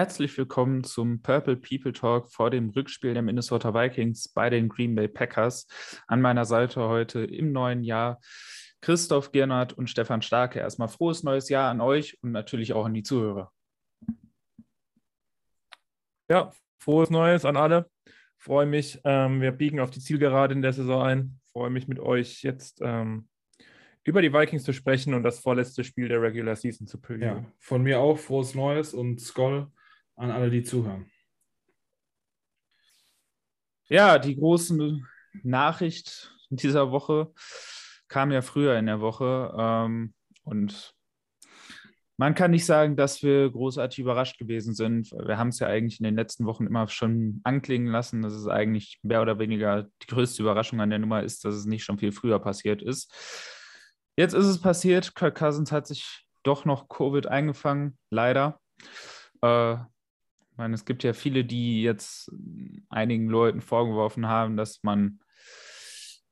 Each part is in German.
Herzlich willkommen zum Purple People Talk vor dem Rückspiel der Minnesota Vikings bei den Green Bay Packers. An meiner Seite heute im neuen Jahr Christoph Gernert und Stefan Starke. Erstmal frohes neues Jahr an euch und natürlich auch an die Zuhörer. Ja, frohes Neues an alle. Freue mich. Ähm, wir biegen auf die Zielgerade in der Saison ein. Freue mich mit euch jetzt ähm, über die Vikings zu sprechen und das vorletzte Spiel der Regular Season zu previewen. Ja, von mir auch frohes Neues und Skoll an alle, die zuhören. Ja, die große Nachricht dieser Woche kam ja früher in der Woche. Ähm, und man kann nicht sagen, dass wir großartig überrascht gewesen sind. Wir haben es ja eigentlich in den letzten Wochen immer schon anklingen lassen, dass es eigentlich mehr oder weniger die größte Überraschung an der Nummer ist, dass es nicht schon viel früher passiert ist. Jetzt ist es passiert. Kirk Cousins hat sich doch noch Covid eingefangen, leider. Äh, meine, es gibt ja viele, die jetzt einigen Leuten vorgeworfen haben, dass man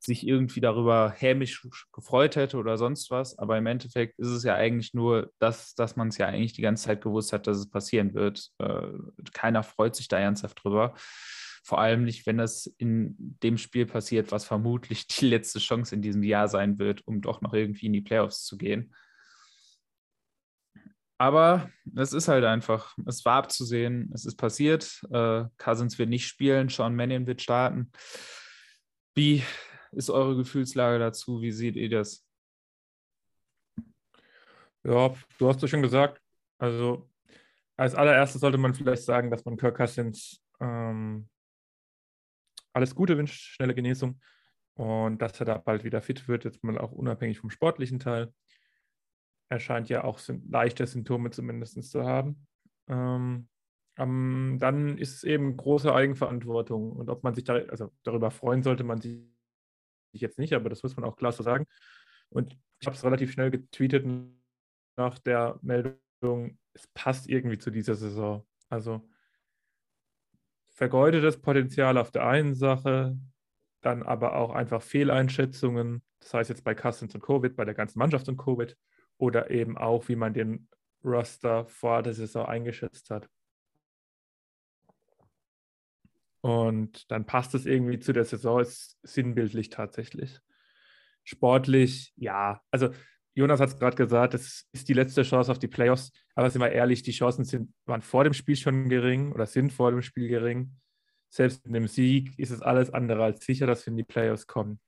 sich irgendwie darüber hämisch gefreut hätte oder sonst was. Aber im Endeffekt ist es ja eigentlich nur das, dass man es ja eigentlich die ganze Zeit gewusst hat, dass es passieren wird. Äh, keiner freut sich da ernsthaft drüber. Vor allem nicht, wenn das in dem Spiel passiert, was vermutlich die letzte Chance in diesem Jahr sein wird, um doch noch irgendwie in die Playoffs zu gehen. Aber es ist halt einfach, es war abzusehen, es ist passiert. Äh, Cousins wird nicht spielen, Sean Mannion wird starten. Wie ist eure Gefühlslage dazu? Wie seht ihr das? Ja, du hast es schon gesagt. Also als allererstes sollte man vielleicht sagen, dass man Kirk Cousins ähm, alles Gute wünscht, schnelle Genesung und dass er da bald wieder fit wird, jetzt mal auch unabhängig vom sportlichen Teil. Er scheint ja auch leichte Symptome zumindest zu haben. Ähm, ähm, dann ist es eben große Eigenverantwortung. Und ob man sich da, also darüber freuen sollte man sich jetzt nicht, aber das muss man auch klar so sagen. Und ich habe es relativ schnell getweetet nach der Meldung, es passt irgendwie zu dieser Saison. Also vergeudetes Potenzial auf der einen Sache, dann aber auch einfach Fehleinschätzungen, das heißt jetzt bei Cousins und Covid, bei der ganzen Mannschaft und Covid oder eben auch, wie man den Roster vor der Saison eingeschätzt hat. Und dann passt es irgendwie zu der Saison, ist sinnbildlich tatsächlich. Sportlich, ja. Also Jonas hat es gerade gesagt, es ist die letzte Chance auf die Playoffs. Aber sind wir ehrlich, die Chancen sind, waren vor dem Spiel schon gering oder sind vor dem Spiel gering. Selbst mit einem Sieg ist es alles andere als sicher, dass wir in die Playoffs kommen.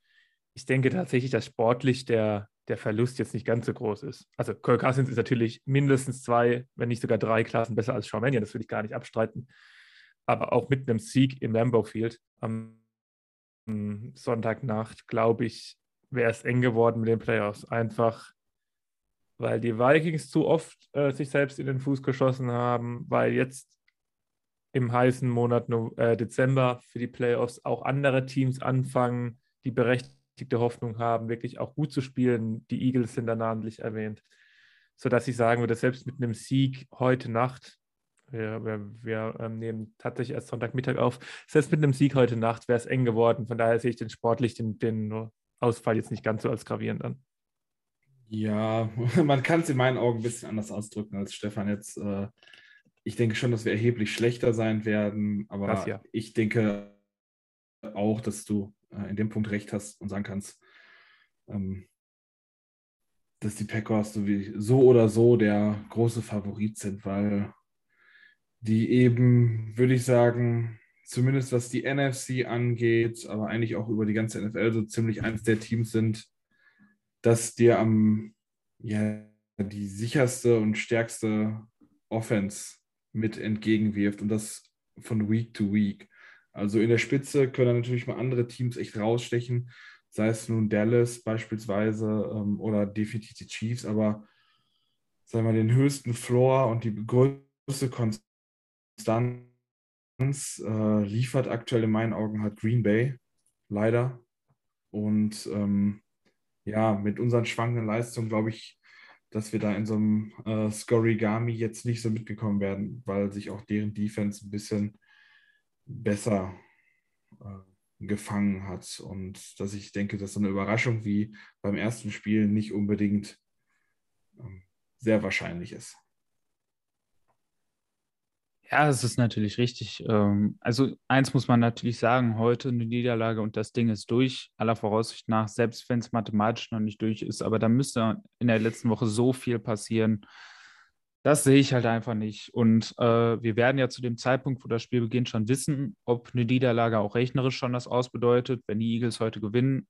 Ich denke tatsächlich, dass sportlich der, der Verlust jetzt nicht ganz so groß ist. Also Kirk Cousins ist natürlich mindestens zwei, wenn nicht sogar drei Klassen besser als Shawn Mannion, das würde ich gar nicht abstreiten. Aber auch mit einem Sieg im Lambeau Field am Sonntagnacht, glaube ich, wäre es eng geworden mit den Playoffs. Einfach, weil die Vikings zu oft äh, sich selbst in den Fuß geschossen haben, weil jetzt im heißen Monat äh, Dezember für die Playoffs auch andere Teams anfangen, die berechtigt berechtigte Hoffnung haben, wirklich auch gut zu spielen. Die Eagles sind da namentlich erwähnt, sodass ich sagen würde, selbst mit einem Sieg heute Nacht, wir, wir, wir ähm, nehmen tatsächlich erst Sonntagmittag auf, selbst mit einem Sieg heute Nacht wäre es eng geworden. Von daher sehe ich den sportlich, den, den Ausfall jetzt nicht ganz so als gravierend an. Ja, man kann es in meinen Augen ein bisschen anders ausdrücken als Stefan jetzt. Äh, ich denke schon, dass wir erheblich schlechter sein werden, aber ja. ich denke auch, dass du äh, in dem Punkt recht hast und sagen kannst, ähm, dass die Packers so, wie, so oder so der große Favorit sind, weil die eben, würde ich sagen, zumindest was die NFC angeht, aber eigentlich auch über die ganze NFL so ziemlich eines der Teams sind, dass dir am ja, die sicherste und stärkste Offense mit entgegenwirft und das von Week to Week. Also in der Spitze können natürlich mal andere Teams echt rausstechen, sei es nun Dallas beispielsweise ähm, oder definitiv die Chiefs, aber sagen wir den höchsten Floor und die größte Konstanz äh, liefert aktuell in meinen Augen halt Green Bay, leider. Und ähm, ja, mit unseren schwankenden Leistungen glaube ich, dass wir da in so einem äh, Scorigami jetzt nicht so mitgekommen werden, weil sich auch deren Defense ein bisschen besser äh, gefangen hat. Und dass ich denke, dass so eine Überraschung wie beim ersten Spiel nicht unbedingt ähm, sehr wahrscheinlich ist. Ja, es ist natürlich richtig. Ähm, also eins muss man natürlich sagen, heute eine Niederlage und das Ding ist durch, aller Voraussicht nach, selbst wenn es mathematisch noch nicht durch ist, aber da müsste in der letzten Woche so viel passieren. Das sehe ich halt einfach nicht. Und äh, wir werden ja zu dem Zeitpunkt, wo das Spiel beginnt, schon wissen, ob eine Niederlage auch rechnerisch schon das ausbedeutet. Wenn die Eagles heute gewinnen,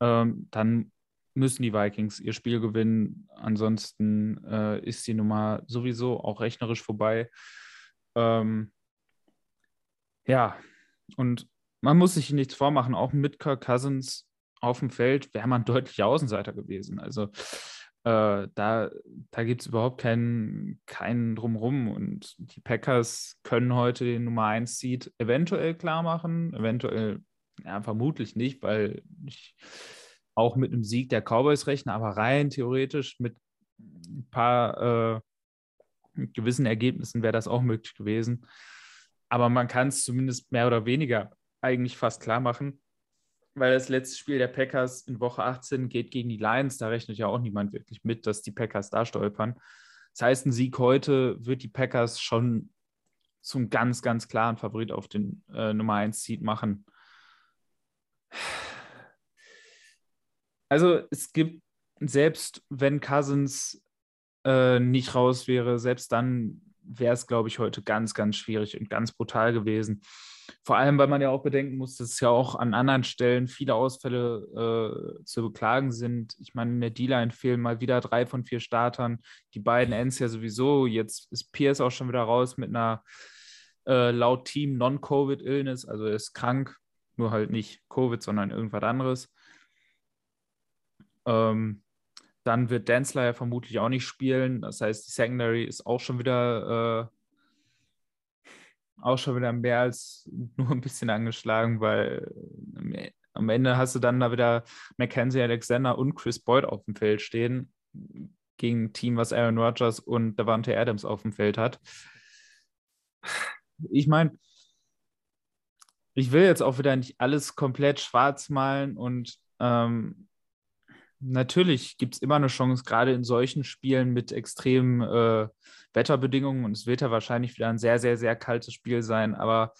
ähm, dann müssen die Vikings ihr Spiel gewinnen. Ansonsten äh, ist die Nummer sowieso auch rechnerisch vorbei. Ähm, ja, und man muss sich nichts vormachen, auch mit Kirk Cousins auf dem Feld wäre man deutlich Außenseiter gewesen. Also äh, da da gibt es überhaupt keinen, keinen Drumrum. Und die Packers können heute den Nummer 1 Seed eventuell klar machen, eventuell, ja, vermutlich nicht, weil ich auch mit einem Sieg der Cowboys rechne, aber rein theoretisch mit ein paar äh, gewissen Ergebnissen wäre das auch möglich gewesen. Aber man kann es zumindest mehr oder weniger eigentlich fast klar machen, weil das letzte Spiel der Packers in Woche 18 geht gegen die Lions. Da rechnet ja auch niemand wirklich mit, dass die Packers da stolpern. Das heißt, ein Sieg heute wird die Packers schon zum ganz, ganz klaren Favorit auf den äh, Nummer 1 Seed machen. Also es gibt, selbst wenn Cousins äh, nicht raus wäre, selbst dann wäre es, glaube ich, heute ganz, ganz schwierig und ganz brutal gewesen. Vor allem, weil man ja auch bedenken muss, dass ja auch an anderen Stellen viele Ausfälle äh, zu beklagen sind. Ich meine, in der D-Line fehlen mal wieder drei von vier Startern. Die beiden Ends ja sowieso. Jetzt ist Pierce auch schon wieder raus mit einer äh, laut Team Non-Covid-Illness. Also er ist krank, nur halt nicht Covid, sondern irgendwas anderes. Ähm, dann wird Densler ja vermutlich auch nicht spielen. Das heißt, die Secondary ist auch schon wieder äh, auch schon wieder mehr als nur ein bisschen angeschlagen, weil am Ende hast du dann da wieder Mackenzie Alexander und Chris Boyd auf dem Feld stehen gegen ein Team, was Aaron Rodgers und Davante Adams auf dem Feld hat. Ich meine, ich will jetzt auch wieder nicht alles komplett schwarz malen und ähm, natürlich gibt es immer eine Chance, gerade in solchen Spielen mit extremen äh, Wetterbedingungen. Und es wird ja wahrscheinlich wieder ein sehr, sehr, sehr kaltes Spiel sein. Aber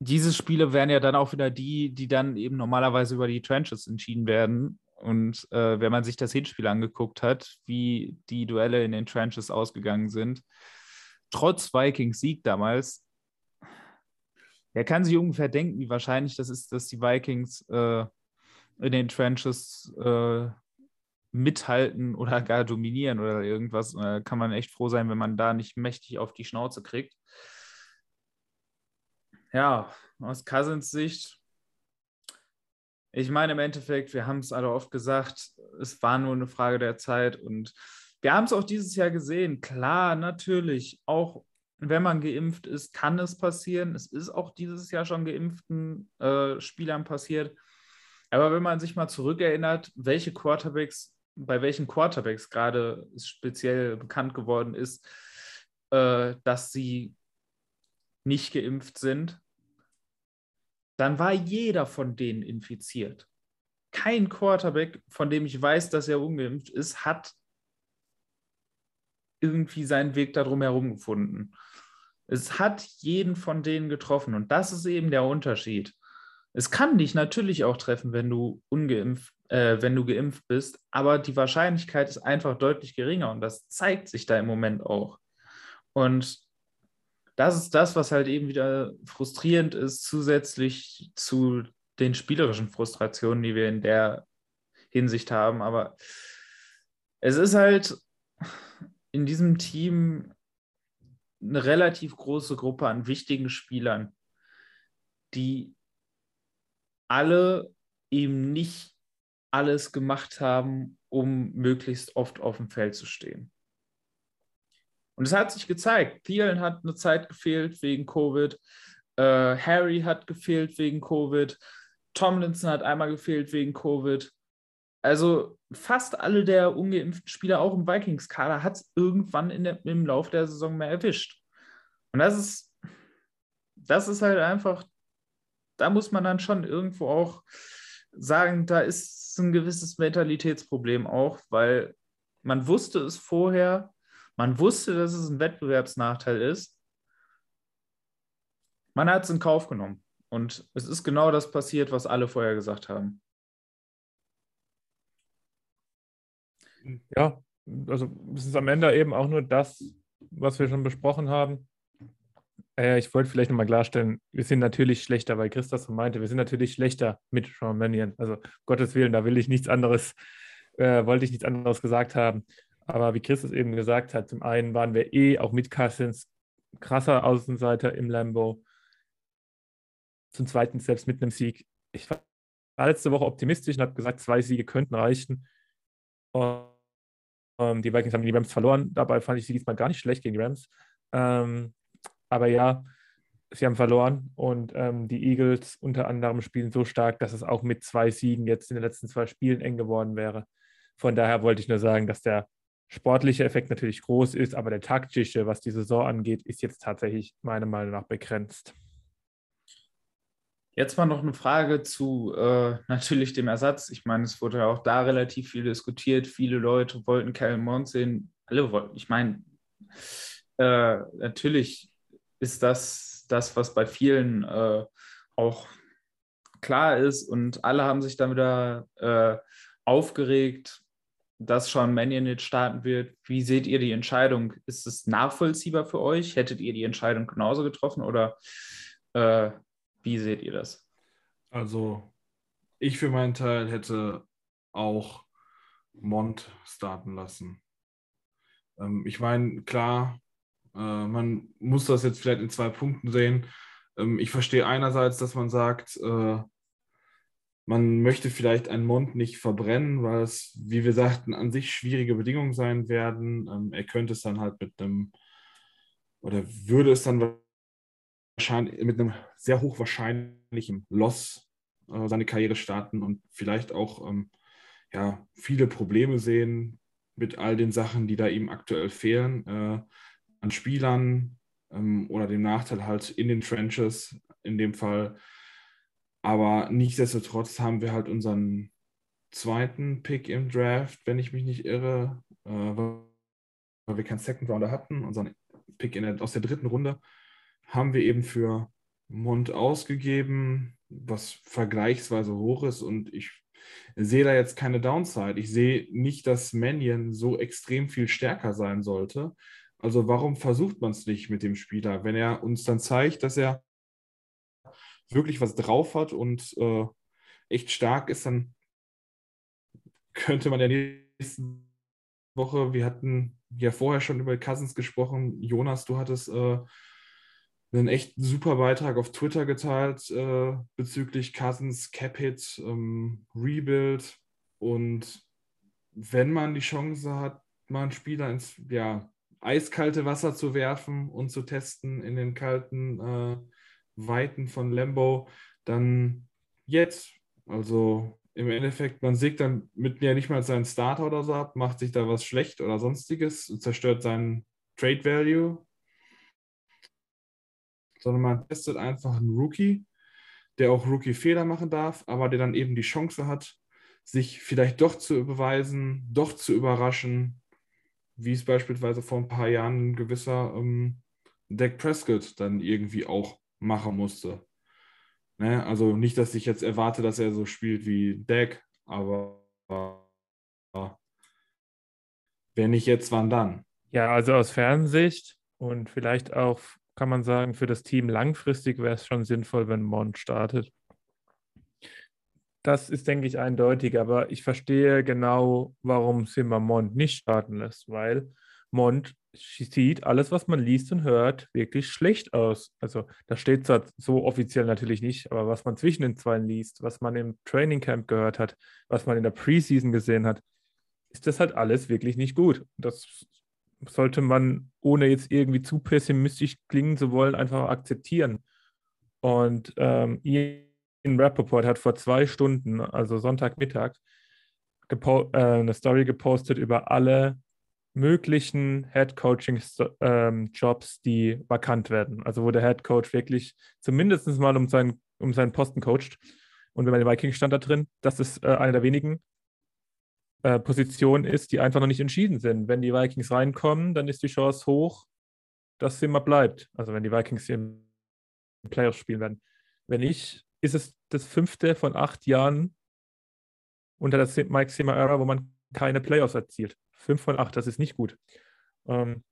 diese Spiele wären ja dann auch wieder die, die dann eben normalerweise über die Trenches entschieden werden. Und äh, wenn man sich das Hinspiel angeguckt hat, wie die Duelle in den Trenches ausgegangen sind, trotz Vikings Sieg damals, er kann sich ungefähr denken, wie wahrscheinlich das ist, dass die Vikings äh, in den Trenches äh, mithalten oder gar dominieren oder irgendwas. Da kann man echt froh sein, wenn man da nicht mächtig auf die Schnauze kriegt. Ja, aus Cousins Sicht, ich meine im Endeffekt, wir haben es alle oft gesagt, es war nur eine Frage der Zeit und wir haben es auch dieses Jahr gesehen. Klar, natürlich, auch wenn man geimpft ist, kann es passieren. Es ist auch dieses Jahr schon geimpften äh, Spielern passiert. Aber wenn man sich mal zurückerinnert, welche Quarterbacks, bei welchen Quarterbacks gerade speziell bekannt geworden ist, äh, dass sie nicht geimpft sind, dann war jeder von denen infiziert. Kein Quarterback, von dem ich weiß, dass er ungeimpft ist, hat irgendwie seinen Weg darum herum gefunden. Es hat jeden von denen getroffen und das ist eben der Unterschied. Es kann dich natürlich auch treffen, wenn du ungeimpft, äh, wenn du geimpft bist, aber die Wahrscheinlichkeit ist einfach deutlich geringer und das zeigt sich da im Moment auch. Und das ist das, was halt eben wieder frustrierend ist, zusätzlich zu den spielerischen Frustrationen, die wir in der Hinsicht haben. Aber es ist halt in diesem Team eine relativ große Gruppe an wichtigen Spielern, die alle eben nicht alles gemacht haben, um möglichst oft auf dem Feld zu stehen. Und es hat sich gezeigt. Thielen hat eine Zeit gefehlt wegen Covid. Äh, Harry hat gefehlt wegen Covid. Tomlinson hat einmal gefehlt wegen Covid. Also fast alle der ungeimpften Spieler, auch im Vikings-Kader, hat es irgendwann der, im Laufe der Saison mehr erwischt. Und das ist, das ist halt einfach da muss man dann schon irgendwo auch sagen, da ist ein gewisses Mentalitätsproblem auch, weil man wusste es vorher, Man wusste, dass es ein Wettbewerbsnachteil ist. Man hat es in Kauf genommen. Und es ist genau das passiert, was alle vorher gesagt haben. Ja, also es ist am Ende eben auch nur das, was wir schon besprochen haben. Äh, ich wollte vielleicht nochmal klarstellen, wir sind natürlich schlechter, weil Chris das so meinte, wir sind natürlich schlechter mit Sean Mannion. Also Gottes Willen, da will ich nichts anderes, äh, wollte ich nichts anderes gesagt haben. Aber wie Chris es eben gesagt hat, zum einen waren wir eh auch mit Cousins krasser Außenseiter im Lambo. Zum zweiten selbst mit einem Sieg. Ich war letzte Woche optimistisch und habe gesagt, zwei Siege könnten reichen. Und ähm, die Vikings haben die Rams verloren. Dabei fand ich sie diesmal gar nicht schlecht gegen die Rams. Ähm, aber ja, sie haben verloren und ähm, die Eagles unter anderem spielen so stark, dass es auch mit zwei Siegen jetzt in den letzten zwei Spielen eng geworden wäre. Von daher wollte ich nur sagen, dass der sportliche Effekt natürlich groß ist, aber der taktische, was die Saison angeht, ist jetzt tatsächlich meiner Meinung nach begrenzt. Jetzt mal noch eine Frage zu äh, natürlich dem Ersatz. Ich meine, es wurde ja auch da relativ viel diskutiert. Viele Leute wollten Kellen Mond sehen. Alle wollten. Ich meine, äh, natürlich ist das das, was bei vielen äh, auch klar ist. Und alle haben sich dann wieder äh, aufgeregt, dass Sean Mannion starten wird. Wie seht ihr die Entscheidung? Ist es nachvollziehbar für euch? Hättet ihr die Entscheidung genauso getroffen oder äh, wie seht ihr das? Also, ich für meinen Teil hätte auch Mont starten lassen. Ähm, ich meine, klar, man muss das jetzt vielleicht in zwei Punkten sehen. Ähm, ich verstehe einerseits, dass man sagt, äh, man möchte vielleicht einen Mond nicht verbrennen, weil es, wie wir sagten, an sich schwierige Bedingungen sein werden. Ähm, er könnte es dann halt mit einem, oder würde es dann wahrscheinlich mit einem sehr hochwahrscheinlichen Loss äh, seine Karriere starten und vielleicht auch ähm, ja, viele Probleme sehen mit all den Sachen, die da ihm aktuell fehlen, äh, an Spielern ähm, oder dem Nachteil halt in den Trenches in dem Fall. Aber nichtsdestotrotz haben wir halt unseren zweiten Pick im Draft, wenn ich mich nicht irre, äh, weil wir keinen Second Rounder hatten, unseren Pick der, aus der dritten Runde haben wir eben für Mond ausgegeben, was vergleichsweise hoch ist. Und ich sehe da jetzt keine Downside. Ich sehe nicht, dass Mannion so extrem viel stärker sein sollte. Also warum versucht man es nicht mit dem Spieler? Wenn er uns dann zeigt, dass er wirklich was drauf hat und äh, echt stark ist, dann könnte man ja nächste Woche, wir hatten ja vorher schon über Cousins gesprochen, Jonas, du hattest äh, einen echt super Beitrag auf Twitter geteilt äh, bezüglich Cousins Cap-Hit, ähm, Rebuild und wenn man die Chance hat, mal einen Spieler ins ja, eiskalte Wasser zu werfen und zu testen in den kalten äh, Weiten von Lambo, dann jetzt. Also im Endeffekt, man sägt dann mit mir nicht mal seinen Starter oder so ab, macht sich da was schlecht oder sonstiges, zerstört seinen Trade Value sondern man testet einfach einen Rookie, der auch Rookie-Fehler machen darf, aber der dann eben die Chance hat, sich vielleicht doch zu beweisen, doch zu überraschen, wie es beispielsweise vor ein paar Jahren ein gewisser ähm, Dak Prescott dann irgendwie auch machen musste. Ne? Also nicht, dass ich jetzt erwarte, dass er so spielt wie Dak, aber wenn nicht jetzt, wann dann? Ja, also aus Fernsicht und vielleicht auch kann man sagen, für das Team langfristig wäre es schon sinnvoll, wenn Mont startet. Das ist, denke ich, eindeutig, aber ich verstehe genau, warum Simmer Mont nicht starten lässt, weil Mont sieht alles, was man liest und hört, wirklich schlecht aus. Also das steht zwar so offiziell natürlich nicht, aber was man zwischen den zwei liest, was man im Training Camp gehört hat, was man in der Preseason gesehen hat, ist das halt alles wirklich nicht gut. Das sollte man, ohne jetzt irgendwie zu pessimistisch klingen zu wollen, einfach akzeptieren. Und ähm, Ian Rappaport hat vor zwei Stunden, also Sonntagmittag, äh, eine Story gepostet über alle möglichen Head Coaching ähm, Jobs, die vakant werden. Also wo der Head Coach wirklich zumindest mal um seinen, um seinen Posten coacht. Und wenn man den Vikings stand da drin, das ist äh, einer der wenigen. äh, Position ist, die einfach noch nicht entschieden sind. Wenn die Vikings reinkommen, dann ist die Chance hoch, dass Zimmer bleibt. Also wenn die Vikings im Playoffs spielen werden. Wenn nicht, ist es das fünfte von acht Jahren unter der Mike Zimmer Era, wo man keine Playoffs erzielt. Fünf von acht, das ist nicht gut. Ähm,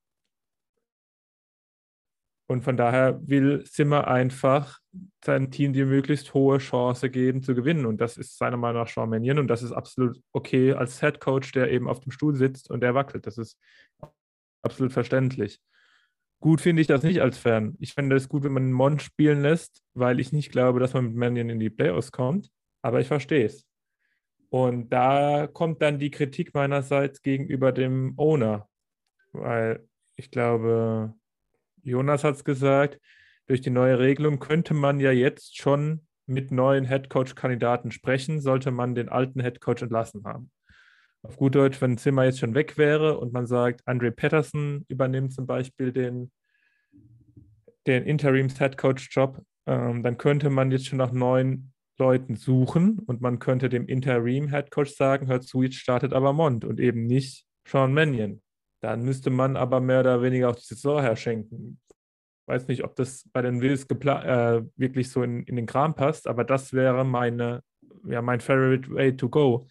und von daher will Zimmer einfach seinem Team die möglichst hohe Chance geben zu gewinnen. Und das ist seiner Meinung nach Sean Mannion. Und das ist absolut okay als Head Coach, der eben auf dem Stuhl sitzt und der wackelt. Das ist absolut verständlich. Gut finde ich das nicht als Fan. Ich finde es gut, wenn man Mont spielen lässt, weil ich nicht glaube, dass man mit Mannion in die Playoffs kommt. Aber ich verstehe es. Und da kommt dann die Kritik meinerseits gegenüber dem Owner. Weil ich glaube, Jonas hat es gesagt, durch die neue Regelung könnte man ja jetzt schon mit neuen Headcoach-Kandidaten sprechen, sollte man den alten Headcoach entlassen haben. Auf gut Deutsch, wenn Zimmer jetzt schon weg wäre und man sagt, Andre Patterson übernimmt zum Beispiel den, den Interims-Headcoach-Job, ähm, dann könnte man jetzt schon nach neuen Leuten suchen und man könnte dem Interim-Headcoach sagen, hört zu, jetzt startet aber Mond und eben nicht Sean Mannion. Dann müsste man aber mehr oder weniger auch die Saison herschenken. Weiß nicht, ob das bei den Wills äh, wirklich so in, in den Kram passt, aber das wäre meine, ja, mein favorite way to go.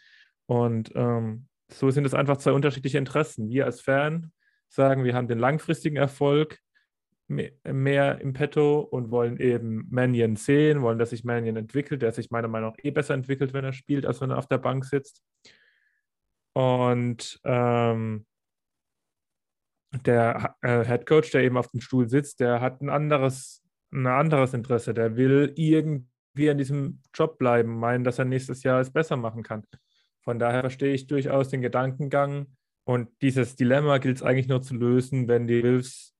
Und ähm, so sind es einfach zwei unterschiedliche Interessen. Wir als Fan sagen, wir haben den langfristigen Erfolg mehr im Petto und wollen eben Mannion sehen, wollen, dass sich Mannion entwickelt, der sich meiner Meinung nach eh besser entwickelt, wenn er spielt, als wenn er auf der Bank sitzt. Und ähm, der äh, Head Coach, der eben auf dem Stuhl sitzt, der hat ein anderes, ein anderes Interesse. Der will irgendwie an diesem Job bleiben, meinen, dass er nächstes Jahr es besser machen kann. Von daher verstehe ich durchaus den Gedankengang. Und dieses Dilemma gilt es eigentlich nur zu lösen, wenn die Wolves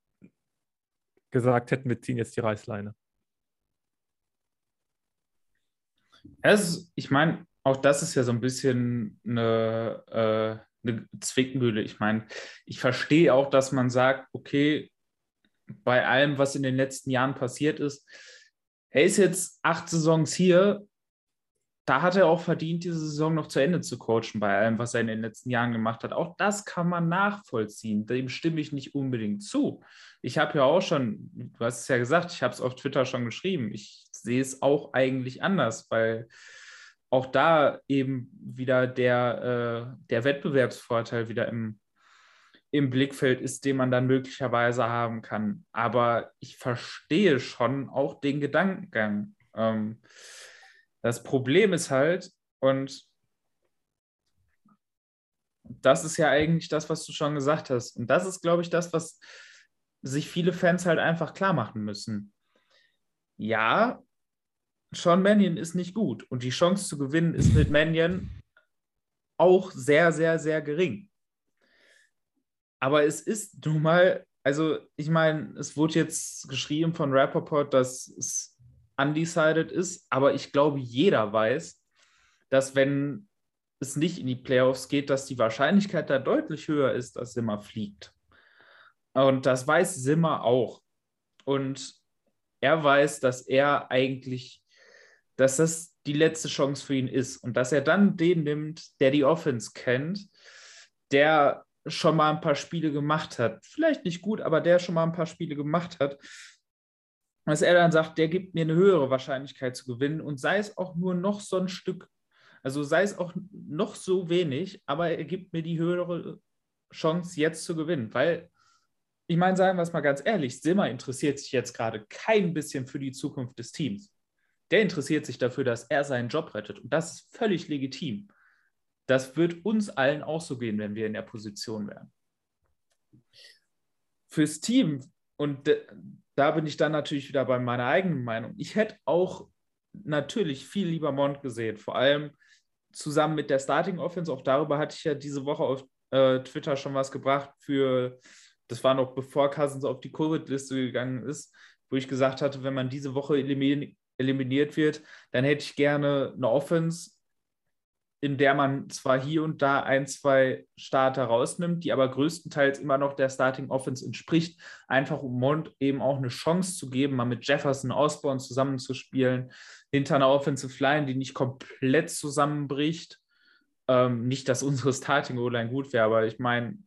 gesagt hätten, wir ziehen jetzt die Reißleine. Es, ich meine, auch das ist ja so ein bisschen eine, äh, eine Zwickmühle. Ich meine, ich verstehe auch, dass man sagt, okay, bei allem, was in den letzten Jahren passiert ist, er ist jetzt acht Saisons hier. Da hat er auch verdient, diese Saison noch zu Ende zu coachen, bei allem, was er in den letzten Jahren gemacht hat. Auch das kann man nachvollziehen. Dem stimme ich nicht unbedingt zu. Ich habe ja auch schon, du hast es ja gesagt, ich habe es auf Twitter schon geschrieben. Ich sehe es auch eigentlich anders, weil auch da eben wieder der, äh, der Wettbewerbsvorteil wieder im, im Blickfeld ist, den man dann möglicherweise haben kann. Aber ich verstehe schon auch den Gedankengang. Ähm, das Problem ist halt, und das ist ja eigentlich das, was du schon gesagt hast. Und das ist, glaube ich, das, was sich viele Fans halt einfach klar machen müssen. Ja, Sean Mannion ist nicht gut und die Chance zu gewinnen ist mit Mannion auch sehr, sehr, sehr gering. Aber es ist nun mal, also ich meine, es wurde jetzt geschrieben von Rappaport, dass es undecided ist, aber ich glaube, jeder weiß, dass wenn es nicht in die Playoffs geht, dass die Wahrscheinlichkeit da deutlich höher ist, dass Simmer fliegt. Und das weiß Simmer auch. Und er weiß, dass er eigentlich dass das die letzte Chance für ihn ist und dass er dann den nimmt, der die Offense kennt, der schon mal ein paar Spiele gemacht hat. Vielleicht nicht gut, aber der schon mal ein paar Spiele gemacht hat. Dass er dann sagt, der gibt mir eine höhere Wahrscheinlichkeit zu gewinnen und sei es auch nur noch so ein Stück, also sei es auch noch so wenig, aber er gibt mir die höhere Chance jetzt zu gewinnen, weil ich meine, sagen wir es mal ganz ehrlich, Simmer interessiert sich jetzt gerade kein bisschen für die Zukunft des Teams der interessiert sich dafür, dass er seinen Job rettet. Und das ist völlig legitim. Das wird uns allen auch so gehen, wenn wir in der Position wären. Fürs Team, und da bin ich dann natürlich wieder bei meiner eigenen Meinung, ich hätte auch natürlich viel lieber Mond gesehen, vor allem zusammen mit der Starting Offense. Auch darüber hatte ich ja diese Woche auf äh, Twitter schon was gebracht für, das war noch bevor Cousins auf die Covid-Liste gegangen ist, wo ich gesagt hatte, wenn man diese Woche eliminiert wird, dann hätte ich gerne eine Offense, in der man zwar hier und da ein, zwei Starter rausnimmt, die aber größtenteils immer noch der Starting Offense entspricht, einfach um Mond eben auch eine Chance zu geben, mal mit Jefferson Osborne zusammenzuspielen, hinter einer Offensive Line, die nicht komplett zusammenbricht. Ähm, nicht, dass unsere Starting-O-Line gut wäre, aber ich meine,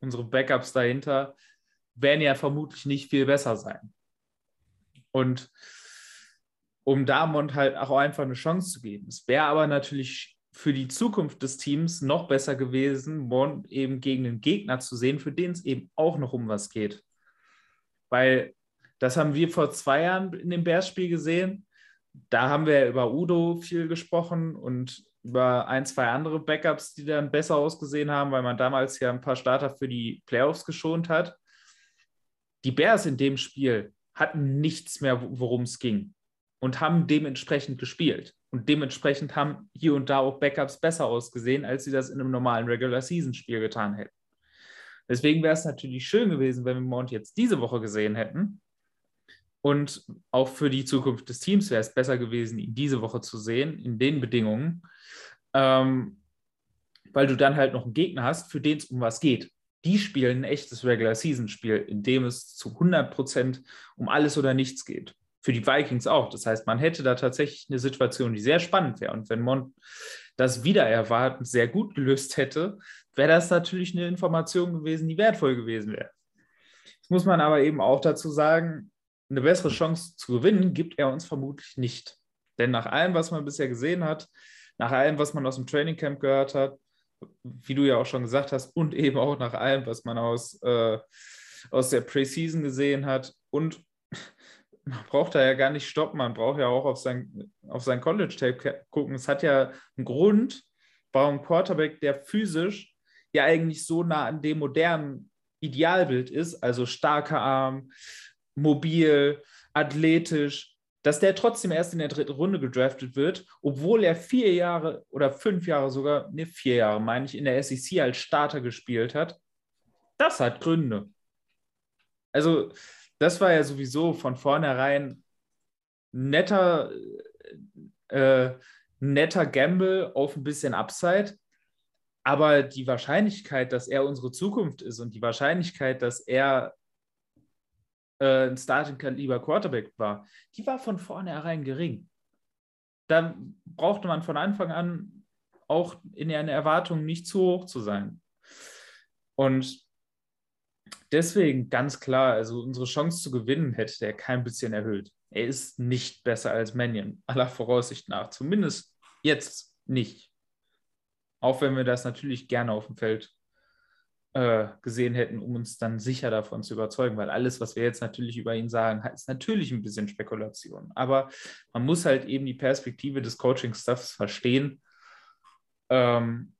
unsere Backups dahinter werden ja vermutlich nicht viel besser sein. Und um Damont halt auch einfach eine Chance zu geben. Es wäre aber natürlich für die Zukunft des Teams noch besser gewesen, Mont eben gegen einen Gegner zu sehen, für den es eben auch noch um was geht. Weil das haben wir vor zwei Jahren in dem Bears-Spiel gesehen. Da haben wir über Udo viel gesprochen und über ein, zwei andere Backups, die dann besser ausgesehen haben, weil man damals ja ein paar Starter für die Playoffs geschont hat. Die Bears in dem Spiel hatten nichts mehr, worum es ging und haben dementsprechend gespielt. Und dementsprechend haben hier und da auch Backups besser ausgesehen, als sie das in einem normalen Regular-Season-Spiel getan hätten. Deswegen wäre es natürlich schön gewesen, wenn wir Mount jetzt diese Woche gesehen hätten. Und auch für die Zukunft des Teams wäre es besser gewesen, ihn diese Woche zu sehen, in den Bedingungen, ähm, weil du dann halt noch einen Gegner hast, für den es um was geht. Die spielen ein echtes Regular-Season-Spiel, in dem es zu 100 Prozent um alles oder nichts geht. Für die Vikings auch. Das heißt, man hätte da tatsächlich eine Situation, die sehr spannend wäre. Und wenn Mont das wieder erwartend sehr gut gelöst hätte, wäre das natürlich eine Information gewesen, die wertvoll gewesen wäre. Das muss man aber eben auch dazu sagen, eine bessere Chance zu gewinnen gibt er uns vermutlich nicht. Denn nach allem, was man bisher gesehen hat, nach allem, was man aus dem Training Camp gehört hat, wie du ja auch schon gesagt hast, und eben auch nach allem, was man aus, äh, aus der Preseason gesehen hat. Und man braucht da ja gar nicht stoppen, man braucht ja auch auf sein, auf sein College-Tape gucken. Es hat ja einen Grund, warum Quarterback, der physisch ja eigentlich so nah an dem modernen Idealbild ist, also starker Arm, mobil, athletisch, dass der trotzdem erst in der dritten Runde gedraftet wird, obwohl er vier Jahre oder fünf Jahre sogar, ne, vier Jahre meine ich, in der SEC als Starter gespielt hat, das hat Gründe. Also, das war ja sowieso von vornherein netter, äh, netter Gamble auf ein bisschen Upside. Aber die Wahrscheinlichkeit, dass er unsere Zukunft ist und die Wahrscheinlichkeit, dass er äh, ein Starting-Kaliber Quarterback war, die war von vornherein gering. Da brauchte man von Anfang an auch in der Erwartung nicht zu hoch zu sein. Und deswegen ganz klar, also unsere Chance zu gewinnen hätte er kein bisschen erhöht. Er ist nicht besser als Mannion, aller Voraussicht nach. Zumindest jetzt nicht. Auch wenn wir das natürlich gerne auf dem Feld äh, gesehen hätten, um uns dann sicher davon zu überzeugen, weil alles, was wir jetzt natürlich über ihn sagen, ist natürlich ein bisschen Spekulation. Aber man muss halt eben die Perspektive des Coaching-Stuffs verstehen. Ähm,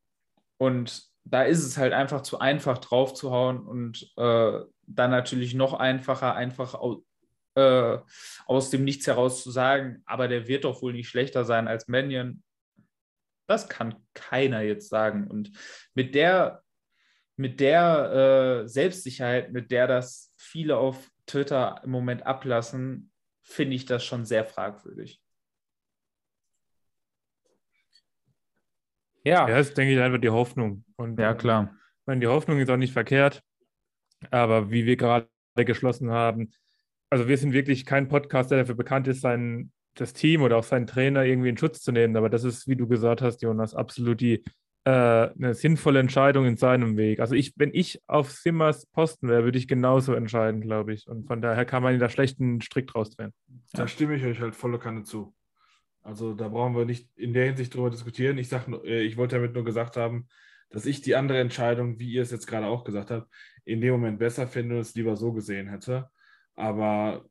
und da ist es halt einfach zu einfach draufzuhauen und äh, dann natürlich noch einfacher, einfach äh, aus dem Nichts heraus zu sagen, aber der wird doch wohl nicht schlechter sein als Mannion. Das kann keiner jetzt sagen. Und mit der mit der äh, Selbstsicherheit, mit der das viele auf Twitter im Moment ablassen, finde ich das schon sehr fragwürdig. Ja. Ja, das ist, denke ich, einfach die Hoffnung. Und, ja, klar. Ich meine, die Hoffnung ist auch nicht verkehrt, aber wie wir gerade geschlossen haben, also wir sind wirklich kein Podcast, der dafür bekannt ist, sein, das Team oder auch seinen Trainer irgendwie in Schutz zu nehmen. Aber das ist, wie du gesagt hast, Jonas, absolut die äh, eine sinnvolle Entscheidung in seinem Weg. Also ich, wenn ich auf Simmers Posten wäre, würde ich genauso entscheiden, glaube ich. Und von daher kann man da schlechten Strick draus drehen. Da stimme ich euch halt volle Kanne zu. Also da brauchen wir nicht in der Hinsicht drüber diskutieren. Ich, sag, äh, ich wollte damit nur gesagt haben, dass ich die andere Entscheidung, wie ihr es jetzt gerade auch gesagt habt, in dem Moment besser finde und es lieber so gesehen hätte. Aber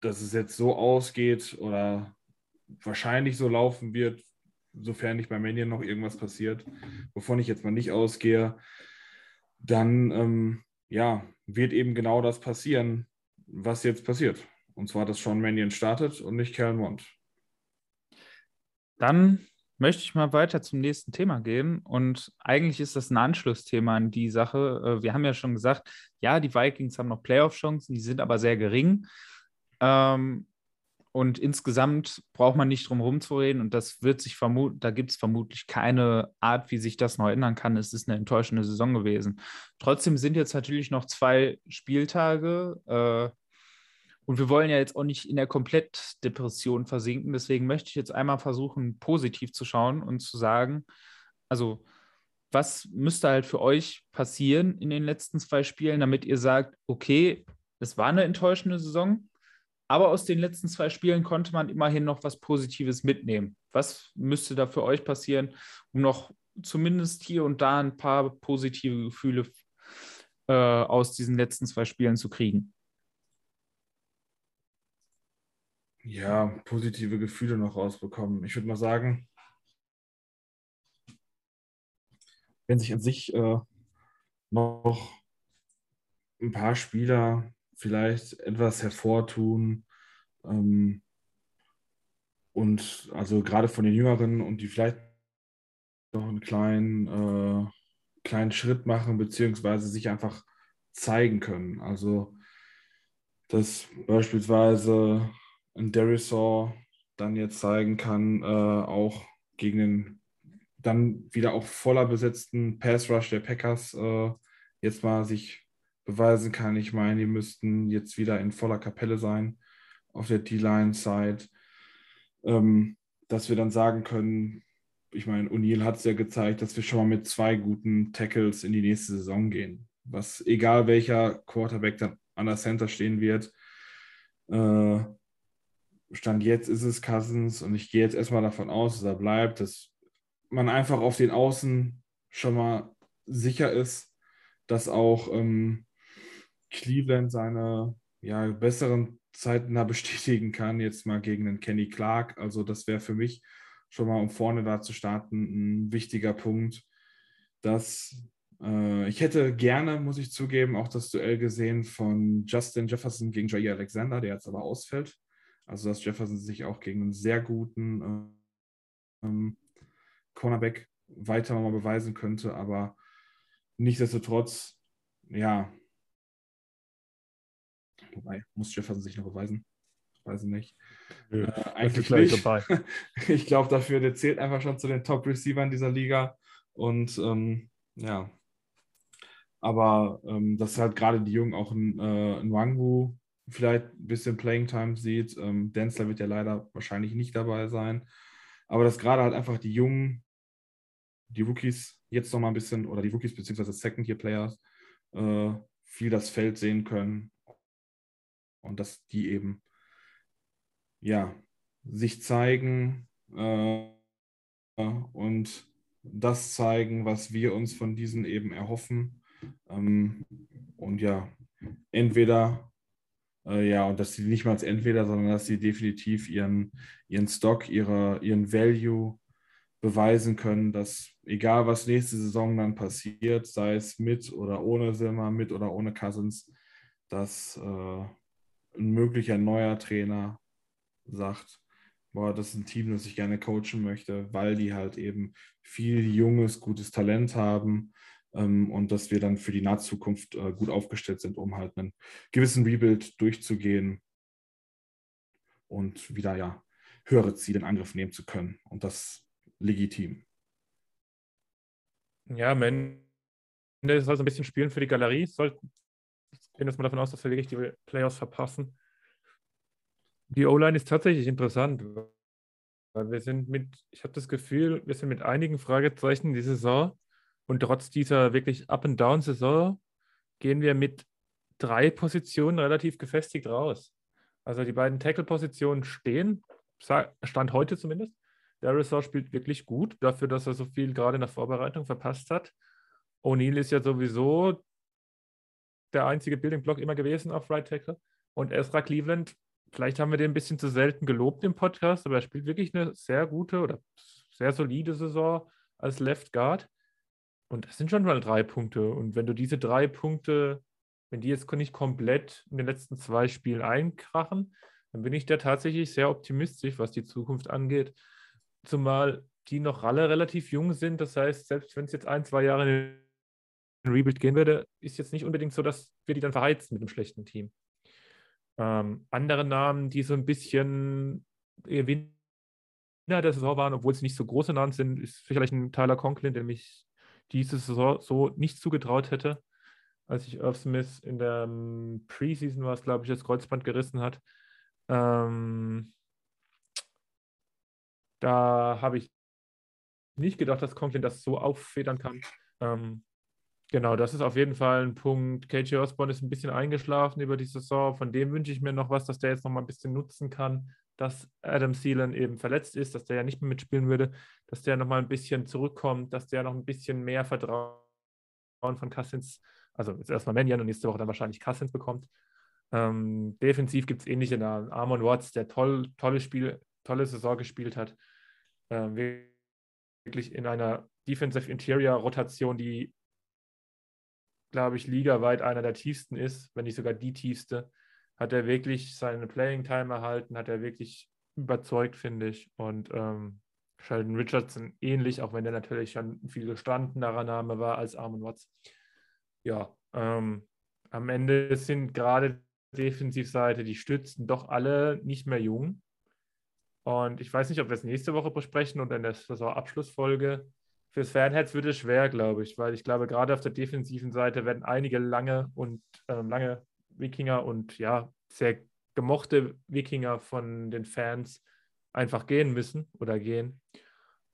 dass es jetzt so ausgeht oder wahrscheinlich so laufen wird, sofern nicht bei Mania noch irgendwas passiert, wovon ich jetzt mal nicht ausgehe, dann ähm, ja, wird eben genau das passieren, was jetzt passiert. Und zwar, dass Sean Mannion startet und nicht Kellen Mond. Dann möchte ich mal weiter zum nächsten Thema gehen. Und eigentlich ist das ein Anschlussthema an die Sache. Äh, wir haben ja schon gesagt, ja, die Vikings haben noch Playoff-Chancen, die sind aber sehr gering. Ähm, und insgesamt braucht man nicht drum herum zu reden und das wird sich vermuten, da gibt es vermutlich keine Art, wie sich das noch ändern kann. Es ist eine enttäuschende Saison gewesen. Trotzdem sind jetzt natürlich noch zwei Spieltage äh, Und wir wollen ja jetzt auch nicht in der Komplettdepression versinken. Deswegen möchte ich jetzt einmal versuchen, positiv zu schauen und zu sagen, also was müsste halt für euch passieren in den letzten zwei Spielen, damit ihr sagt, okay, es war eine enttäuschende Saison, aber aus den letzten zwei Spielen konnte man immerhin noch was Positives mitnehmen. Was müsste da für euch passieren, um noch zumindest hier und da ein paar positive Gefühle äh, aus diesen letzten zwei Spielen zu kriegen? Ja, positive Gefühle noch rausbekommen. Ich würde mal sagen, wenn sich an sich äh, noch ein paar Spieler vielleicht etwas hervortun. Ähm, und also gerade von den Jüngeren und die vielleicht noch einen kleinen, äh, kleinen Schritt machen, beziehungsweise sich einfach zeigen können. Also, dass beispielsweise ein Derisor dann jetzt zeigen kann, äh, auch gegen den dann wieder auch voller besetzten Pass Rush der Packers äh, jetzt mal sich beweisen kann. Ich meine, die müssten jetzt wieder in voller Kapelle sein auf der D-Line-Side, ähm, dass wir dann sagen können, ich meine, O'Neill hat es ja gezeigt, dass wir schon mal mit zwei guten Tackles in die nächste Saison gehen. Was, egal welcher Quarterback dann an der Center stehen wird, äh, Stand jetzt ist es Cousins und ich gehe jetzt erstmal davon aus, dass er bleibt, dass man einfach auf den Außen schon mal sicher ist, dass auch ähm, Cleveland seine ja, besseren Zeiten da bestätigen kann, jetzt mal gegen den Kenny Clark. Also das wäre für mich schon mal, um vorne da zu starten, ein wichtiger Punkt. Dass äh, ich hätte gerne, muss ich zugeben, auch das Duell gesehen von Justin Jefferson gegen Jair Alexander, der jetzt aber ausfällt. Also dass Jefferson sich auch gegen einen sehr guten ähm, Cornerback weiter mal beweisen könnte, aber nichtsdestotrotz, ja, Wobei, muss Jefferson sich noch beweisen? Weiß ich nicht. Nö, äh, eigentlich nicht. ich glaube dafür, der zählt einfach schon zu den Top-Receivern dieser Liga. Und ähm, ja. Aber ähm, dass halt gerade die Jungen auch in, äh, in Wangwu vielleicht ein bisschen Playing Time sieht. Ähm, Denzler wird ja leider wahrscheinlich nicht dabei sein. Aber dass gerade halt einfach die Jungen, die Rookies jetzt noch mal ein bisschen, oder die Rookies beziehungsweise Second-Year-Players, äh, viel das Feld sehen können und dass die eben ja sich zeigen äh, und das zeigen, was wir uns von diesen eben erhoffen. Ähm, und ja, entweder, äh, ja, und dass sie nicht mal als entweder, sondern dass sie definitiv ihren, ihren Stock, ihre, ihren Value beweisen können, dass egal was nächste Saison dann passiert, sei es mit oder ohne Silmer, mit oder ohne Cousins, dass äh, ein möglicher neuer Trainer sagt, boah, das ist ein Team, das ich gerne coachen möchte, weil die halt eben viel junges, gutes Talent haben und dass wir dann für die Nahzukunft äh, gut aufgestellt sind, um halt einen gewissen Rebuild durchzugehen und wieder ja höhere Ziele in Angriff nehmen zu können und das legitim. Ja, man, das soll so ein bisschen spielen für die Galerie. Soll, gehen jetzt mal davon aus, dass wir wirklich die Playoffs verpassen. Die O-Line ist tatsächlich interessant, weil wir sind mit, ich habe das Gefühl, wir sind mit einigen Fragezeichen die Saison und trotz dieser wirklich Up-and-Down-Saison gehen wir mit drei Positionen relativ gefestigt raus. Also die beiden Tackle-Positionen stehen, Stand heute zumindest. Der Resort spielt wirklich gut, dafür, dass er so viel gerade in der Vorbereitung verpasst hat. O'Neill ist ja sowieso der einzige Building Block immer gewesen auf Right Tackle. Und Ezra Cleveland, vielleicht haben wir den ein bisschen zu selten gelobt im Podcast, aber er spielt wirklich eine sehr gute oder sehr solide Saison als Left Guard. Und das sind schon mal drei Punkte. Und wenn du diese drei Punkte, wenn die jetzt nicht komplett in den letzten zwei Spielen einkrachen, dann bin ich da tatsächlich sehr optimistisch, was die Zukunft angeht. Zumal die noch alle relativ jung sind. Das heißt, selbst wenn es jetzt ein, zwei Jahre Rebuild gehen würde, ist jetzt nicht unbedingt so, dass wir die dann verheizen mit einem schlechten Team. Ähm, andere Namen, die so ein bisschen Gewinner der Saison waren, obwohl sie nicht so große Namen sind, ist sicherlich ein Tyler Conklin, der mich diese Saison so nicht zugetraut hätte. als sich Irv Smith in der ähm, Preseason war es, glaube ich, das Kreuzband gerissen hat. Ähm, da habe ich nicht gedacht, dass Conklin das so auffedern kann. Ähm, genau, das ist auf jeden Fall ein Punkt. KJ Osborne ist ein bisschen eingeschlafen über die Saison. Von dem wünsche ich mir noch was, dass der jetzt noch mal ein bisschen nutzen kann, dass Adam Thielen eben verletzt ist, dass der ja nicht mehr mitspielen würde, dass der noch mal ein bisschen zurückkommt, dass der noch ein bisschen mehr Vertrauen von Cousins, also jetzt erstmal Mannion und nächste Woche dann wahrscheinlich Cousins bekommt. Ähm, defensiv gibt es ähnliche Namen. Armon Watts, der toll, tolle Spiel, tolle Saison gespielt hat. Ähm, wirklich in einer Defensive Interior Rotation, die, glaube ich, ligaweit einer der tiefsten ist, wenn nicht sogar die tiefste. Hat er wirklich seine Playing Time erhalten, hat er wirklich überzeugt, finde ich. Und ähm, Sheldon Richardson ähnlich, auch wenn der natürlich schon viel gestandenerer Name war als Armon Watts. Ja, ähm, am Ende sind gerade Defensivseite die Stützen doch alle nicht mehr jung. Und ich weiß nicht, ob wir es nächste Woche besprechen oder in der Saisonabschlussfolge. Fürs Fanherz wird es schwer, glaube ich, weil ich glaube, gerade auf der defensiven Seite werden einige lange und ähm, lange Wikinger und ja, sehr gemochte Wikinger von den Fans einfach gehen müssen oder gehen.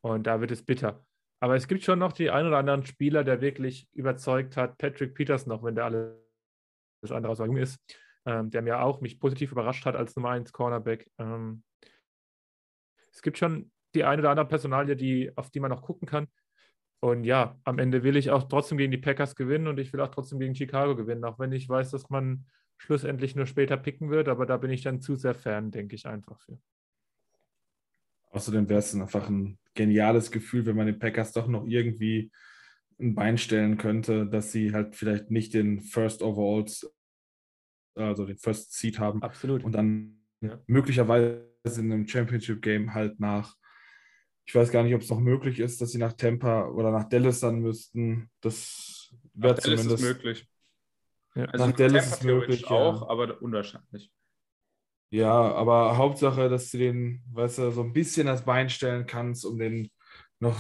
Und da wird es bitter. Aber es gibt schon noch die ein oder anderen Spieler, der wirklich überzeugt hat. Patrick Peters noch, wenn der alles andere aus ist, ähm, der mir auch mich positiv überrascht hat als Nummer 1 Cornerback. Ähm, es gibt schon die eine oder andere Personalie, die, auf die man noch gucken kann. Und ja, am Ende will ich auch trotzdem gegen die Packers gewinnen und ich will auch trotzdem gegen Chicago gewinnen, auch wenn ich weiß, dass man schlussendlich nur später picken wird, aber da bin ich dann zu sehr Fan, denke ich einfach für. Außerdem wäre es einfach ein geniales Gefühl, wenn man den Packers doch noch irgendwie ein Bein stellen könnte, dass sie halt vielleicht nicht den First Overalls, also den First Seed haben. Absolut. Und dann ja. möglicherweise in einem Championship-Game halt nach, ich weiß gar nicht, ob es noch möglich ist, dass sie nach Tampa oder nach Dallas dann müssten. Das wäre zumindest. Ist möglich. Ja. Also nach Dallas Tampa ist möglich. Auch, ja. aber unwahrscheinlich. Ja, aber Hauptsache, dass du den, weißt du, so ein bisschen das Bein stellen kannst, um den noch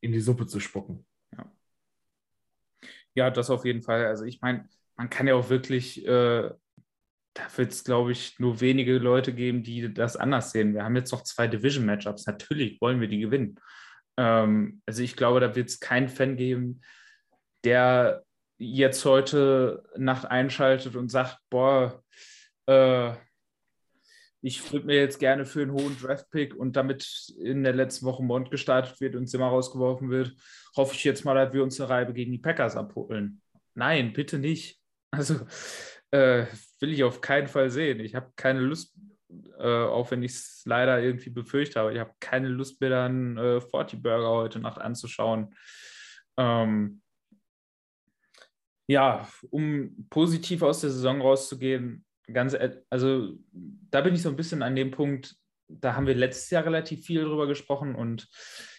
in die Suppe zu spucken. Ja, ja das auf jeden Fall. Also ich meine, man kann ja auch wirklich äh, da wird es, glaube ich, nur wenige Leute geben, die das anders sehen. Wir haben jetzt noch zwei Division-Matchups. Natürlich wollen wir die gewinnen. Ähm, also ich glaube, da wird es keinen Fan geben, der jetzt heute Nacht einschaltet und sagt, boah, äh, ich würde mir jetzt gerne für einen hohen Draft-Pick und damit in der letzten Woche Mond gestartet wird und Zimmer rausgeworfen wird, hoffe ich jetzt mal, dass wir uns eine Reibe gegen die Packers abholen. Nein, bitte nicht. Also äh, will ich auf keinen Fall sehen. Ich habe keine Lust, äh, auch wenn ich es leider irgendwie befürchte, aber ich habe keine Lust, mir dann äh, Forty Burger heute Nacht anzuschauen. Ähm, ja, um positiv aus der Saison rauszugehen, ganz, also da bin ich so ein bisschen an dem Punkt, da haben wir letztes Jahr relativ viel drüber gesprochen und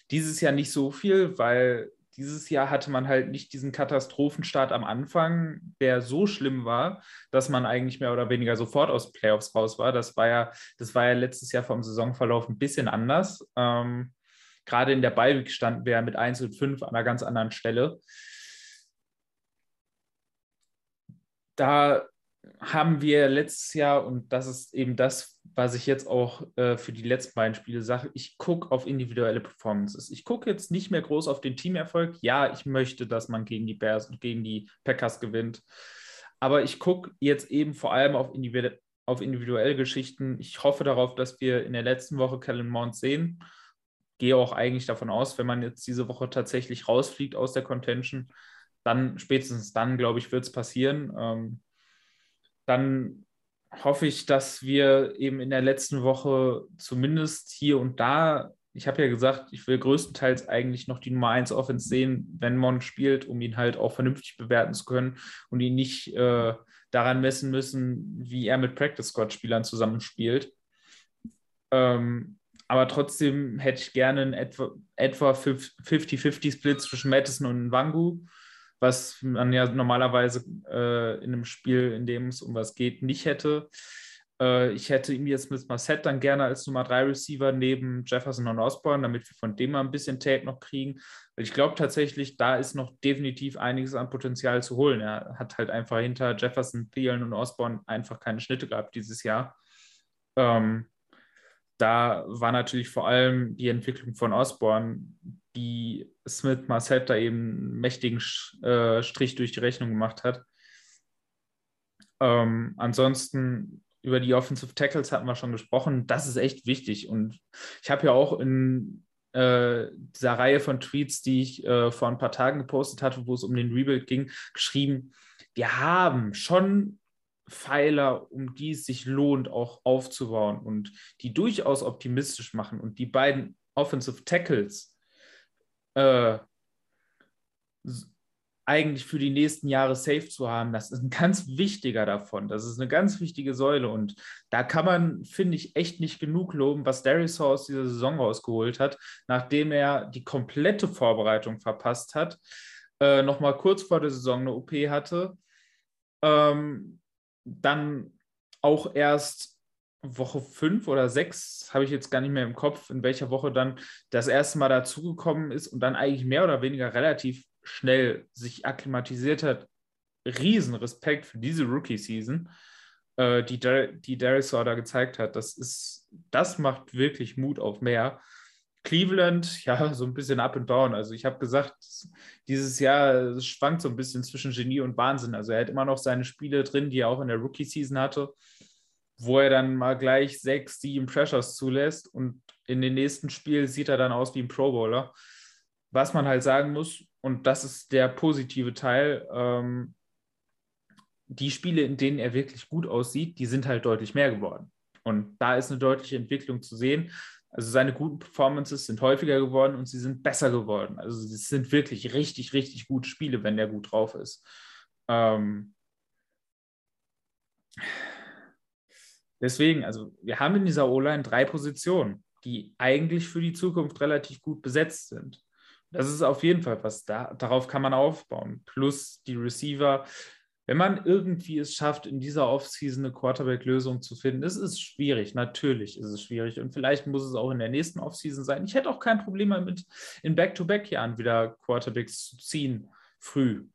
dieses Jahr nicht so viel, weil dieses Jahr hatte man halt nicht diesen Katastrophenstart am Anfang, der so schlimm war, dass man eigentlich mehr oder weniger sofort aus Playoffs raus war. Das war ja, das war ja letztes Jahr vom Saisonverlauf ein bisschen anders. Ähm, gerade in der Beiweg standen wir ja mit 1 und 5 an einer ganz anderen Stelle. Da haben wir letztes Jahr, und das ist eben das, was ich jetzt auch äh, für die letzten beiden Spiele sage, ich gucke auf individuelle Performances. Ich gucke jetzt nicht mehr groß auf den Teamerfolg. Ja, ich möchte, dass man gegen die Bears und gegen die Packers gewinnt. Aber ich gucke jetzt eben vor allem auf, individu auf individuelle Geschichten. Ich hoffe darauf, dass wir in der letzten Woche Kellen Mount sehen. Gehe auch eigentlich davon aus, wenn man jetzt diese Woche tatsächlich rausfliegt aus der Contention, dann spätestens dann, glaube ich, wird es passieren. Ähm, dann hoffe ich, dass wir eben in der letzten Woche zumindest hier und da, ich habe ja gesagt, ich will größtenteils eigentlich noch die Nummer 1 Offense sehen, wenn Mon spielt, um ihn halt auch vernünftig bewerten zu können und ihn nicht äh, daran messen müssen, wie er mit Practice Squad-Spielern zusammenspielt. Ähm, aber trotzdem hätte ich gerne einen etwa, etwa 50-50-Split zwischen Madison und Wangu was man ja normalerweise äh, in einem Spiel, in dem es um was geht, nicht hätte. Äh, ich hätte ihm jetzt mit Marset dann gerne als Nummer 3 Receiver neben Jefferson und Osborne, damit wir von dem mal ein bisschen Tape noch kriegen. Weil ich glaube tatsächlich, da ist noch definitiv einiges an Potenzial zu holen. Er hat halt einfach hinter Jefferson, Thielen und Osborne einfach keine Schnitte gehabt dieses Jahr. Ähm, da war natürlich vor allem die Entwicklung von Osborne, die Smith Marset da eben einen mächtigen äh, Strich durch die Rechnung gemacht hat. Ähm, ansonsten über die Offensive Tackles hatten wir schon gesprochen. Das ist echt wichtig. Und ich habe ja auch in äh, dieser Reihe von Tweets, die ich äh, vor ein paar Tagen gepostet hatte, wo es um den Rebuild ging, geschrieben, wir haben schon Pfeiler, um die es sich lohnt, auch aufzubauen und die durchaus optimistisch machen. Und die beiden Offensive Tackles äh, eigentlich für die nächsten Jahre safe zu haben, das ist ein ganz wichtiger davon. Das ist eine ganz wichtige Säule. Und da kann man, finde ich, echt nicht genug loben, was Darius aus dieser Saison rausgeholt hat, nachdem er die komplette Vorbereitung verpasst hat, äh, nochmal kurz vor der Saison eine OP hatte. Ähm, dann auch erst Woche fünf oder sechs, habe ich jetzt gar nicht mehr im Kopf, in welcher Woche dann das erste Mal dazugekommen ist und dann eigentlich mehr oder weniger relativ schnell sich akklimatisiert hat, riesen Respekt für diese Rookie-Season, äh, die, die Darisaw da gezeigt hat. Das ist, das macht wirklich Mut auf mehr. Cleveland, ja, so ein bisschen up and down. Also ich habe gesagt, dieses Jahr schwankt so ein bisschen zwischen Genie und Wahnsinn. Also er hat immer noch seine Spiele drin, die er auch in der Rookie-Season hatte, wo er dann mal gleich sechs, sieben Pressures zulässt und in den nächsten Spielen sieht er dann aus wie ein Pro Bowler. Was man halt sagen muss, und das ist der positive Teil, ähm, die Spiele, in denen er wirklich gut aussieht, die sind halt deutlich mehr geworden. Und da ist eine deutliche Entwicklung zu sehen. Also seine guten Performances sind häufiger geworden und sie sind besser geworden. Also es sind wirklich richtig, richtig gute Spiele, wenn der gut drauf ist. Ähm deswegen, also wir haben in dieser O-Line drei Positionen, die eigentlich für die Zukunft relativ gut besetzt sind. Das ist auf jeden Fall was, da, darauf kann man aufbauen. Plus die Receiver. Wenn man irgendwie es schafft, in dieser Offseason eine Quarterback-Lösung zu finden, ist es schwierig. Natürlich ist es schwierig. Und vielleicht muss es auch in der nächsten Offseason sein. Ich hätte auch kein Problem damit, in Back-to-Back-Jahren wieder Quarterbacks zu ziehen, früh.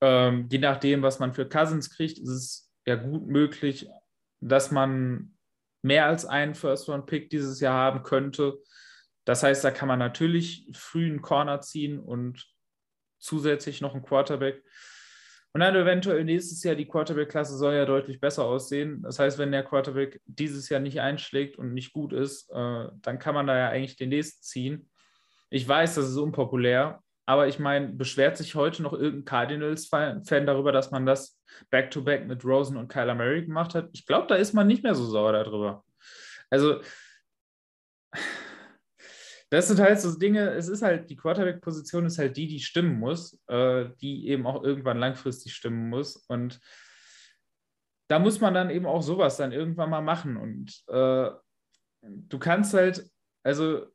Ähm, je nachdem, was man für Cousins kriegt, ist es ja gut möglich, dass man mehr als einen First-Round-Pick dieses Jahr haben könnte. Das heißt, da kann man natürlich früh einen Corner ziehen und zusätzlich noch einen Quarterback. Und dann eventuell nächstes Jahr die Quarterback-Klasse soll ja deutlich besser aussehen. Das heißt, wenn der Quarterback dieses Jahr nicht einschlägt und nicht gut ist, äh, dann kann man da ja eigentlich den nächsten ziehen. Ich weiß, das ist unpopulär, aber ich meine, beschwert sich heute noch irgendein Cardinals-Fan darüber, dass man das Back-to-Back -back mit Rosen und Kyler Murray gemacht hat? Ich glaube, da ist man nicht mehr so sauer darüber. Also, das sind halt so Dinge, es ist halt, die Quarterback-Position ist halt die, die stimmen muss, äh, die eben auch irgendwann langfristig stimmen muss. Und da muss man dann eben auch sowas dann irgendwann mal machen. Und äh, du kannst halt, also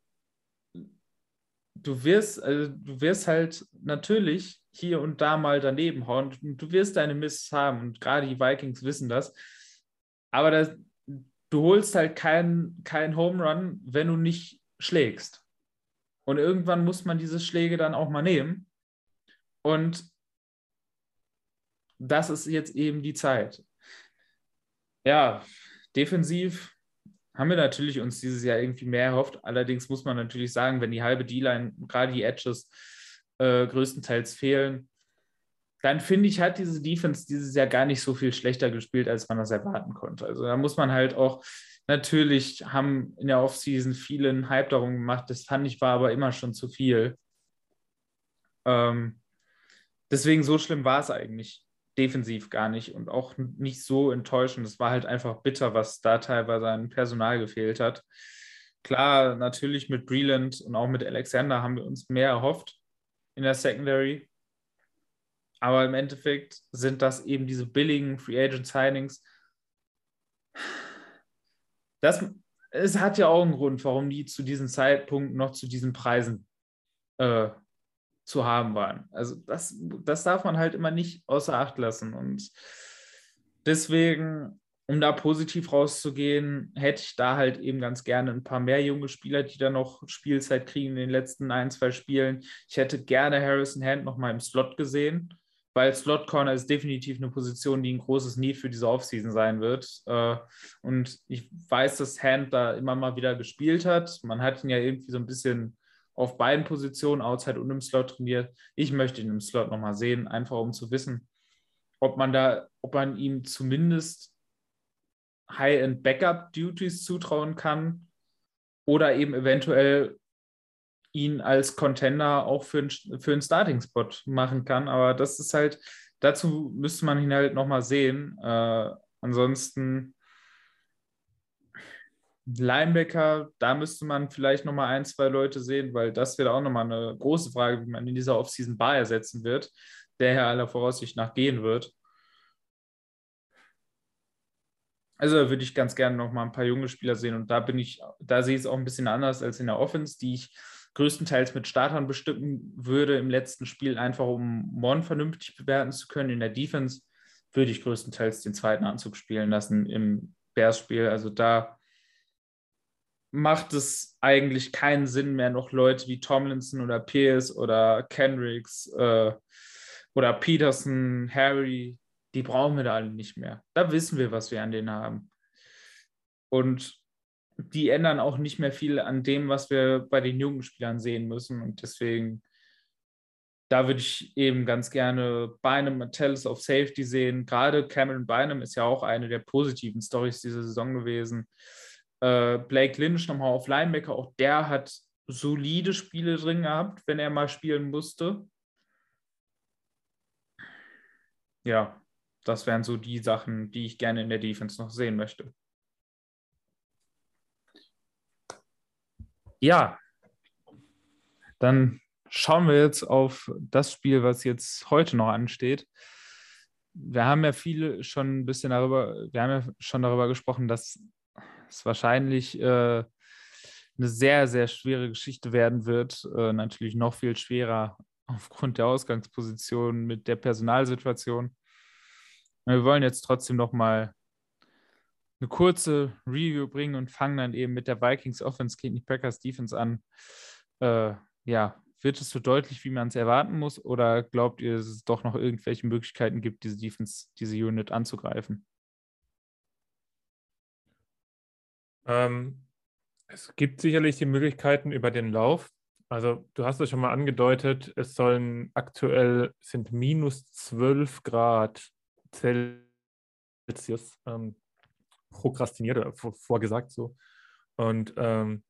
du wirst, also du wirst halt natürlich hier und da mal daneben hauen. Du wirst deine Miss haben und gerade die Vikings wissen das. Aber das, du holst halt keinen kein Home Run, wenn du nicht schlägst. Und irgendwann muss man diese Schläge dann auch mal nehmen. Und das ist jetzt eben die Zeit. Ja, defensiv haben wir natürlich uns dieses Jahr irgendwie mehr erhofft. Allerdings muss man natürlich sagen, wenn die halbe D-Line, gerade die Edges, äh, größtenteils fehlen, dann finde ich, hat diese Defense dieses Jahr gar nicht so viel schlechter gespielt, als man das erwarten konnte. Also da muss man halt auch, natürlich haben in der Offseason viele einen Hype darum gemacht, das fand ich war aber immer schon zu viel. Ähm, deswegen so schlimm war es eigentlich defensiv gar nicht und auch nicht so enttäuschend. Es war halt einfach bitter, was da teilweise an Personal gefehlt hat. Klar, natürlich mit Breland und auch mit Alexander haben wir uns mehr erhofft in der Secondary. Aber im Endeffekt sind das eben diese billigen Free Agent Signings. Das, es hat ja auch einen Grund, warum die zu diesem Zeitpunkt noch zu diesen Preisen äh, zu haben waren. Also das, das darf man halt immer nicht außer Acht lassen. Und deswegen um da positiv rauszugehen, hätte ich da halt eben ganz gerne ein paar mehr junge Spieler, die da noch Spielzeit kriegen in den letzten ein, zwei Spielen. Ich hätte gerne Harrison Hand noch mal im Slot gesehen, weil Slot Corner ist definitiv eine Position, die ein großes Need für diese Offseason sein wird. Äh, und ich weiß, dass Hand da immer mal wieder gespielt hat. Man hat ihn ja irgendwie so ein bisschen auf beiden Positionen, Outside und im Slot trainiert. Ich möchte ihn im Slot nochmal sehen, einfach um zu wissen, ob man da, ob man ihm zumindest High-End Backup-Duties zutrauen kann oder eben eventuell ihn als Contender auch für, für einen Starting-Spot machen kann. Aber das ist halt, dazu müsste man ihn halt nochmal sehen. Äh, ansonsten Linebacker, da müsste man vielleicht nochmal ein, zwei Leute sehen, weil das wäre auch nochmal eine große Frage, wie man in dieser Offseason Bar ersetzen wird, der ja aller Voraussicht nach gehen wird. Also da würde ich ganz gerne noch mal ein paar junge Spieler sehen und da bin ich, da sehe ich es auch ein bisschen anders als in der Offense, die ich größtenteils mit Startern bestimmen würde im letzten Spiel, einfach um Mon vernünftig bewerten zu können. In der Defense würde ich größtenteils den zweiten Anzug spielen lassen im Bears-Spiel. Also da macht es eigentlich keinen Sinn mehr, noch Leute wie Tomlinson oder Pierce oder Kendricks äh, oder Peterson, Harry die brauchen wir da alle nicht mehr. Da wissen wir, was wir an denen haben. Und die ändern auch nicht mehr viel an dem, was wir bei den jungen Spielern sehen müssen. Und deswegen, da würde ich eben ganz gerne Bynum Metellus auf Safety sehen. Gerade Cameron Bynum ist ja auch eine der positiven Stories dieser Saison gewesen. Äh, Blake Lynch nochmal auf Linebacker, auch der hat solide Spiele drin gehabt, wenn er mal spielen musste. Ja, das wären so die Sachen, die ich gerne in der Defense noch sehen möchte. Ja, dann schauen wir jetzt auf das Spiel, was jetzt heute noch ansteht. Wir haben ja viele schon ein bisschen darüber, wir haben ja schon darüber gesprochen, dass es wahrscheinlich äh, eine sehr, sehr schwere Geschichte werden wird. Äh, natürlich noch viel schwerer aufgrund der Ausgangsposition mit der Personalsituation. Wir wollen jetzt trotzdem noch mal eine kurze Review bringen und fangen dann eben mit der Vikings Offense gegen die Packers Defense an. Äh, ja, wird es so deutlich, wie man es erwarten muss, oder glaubt ihr, dass es doch noch irgendwelche Möglichkeiten gibt, diese Defense, diese Unit anzugreifen? Ähm, es gibt sicherlich die Möglichkeiten über den Lauf. Also du hast es schon mal angedeutet, es sollen aktuell sind minus 12 Grad Celsius ähm, prokrastiniert oder vorgesagt so. Und ähm,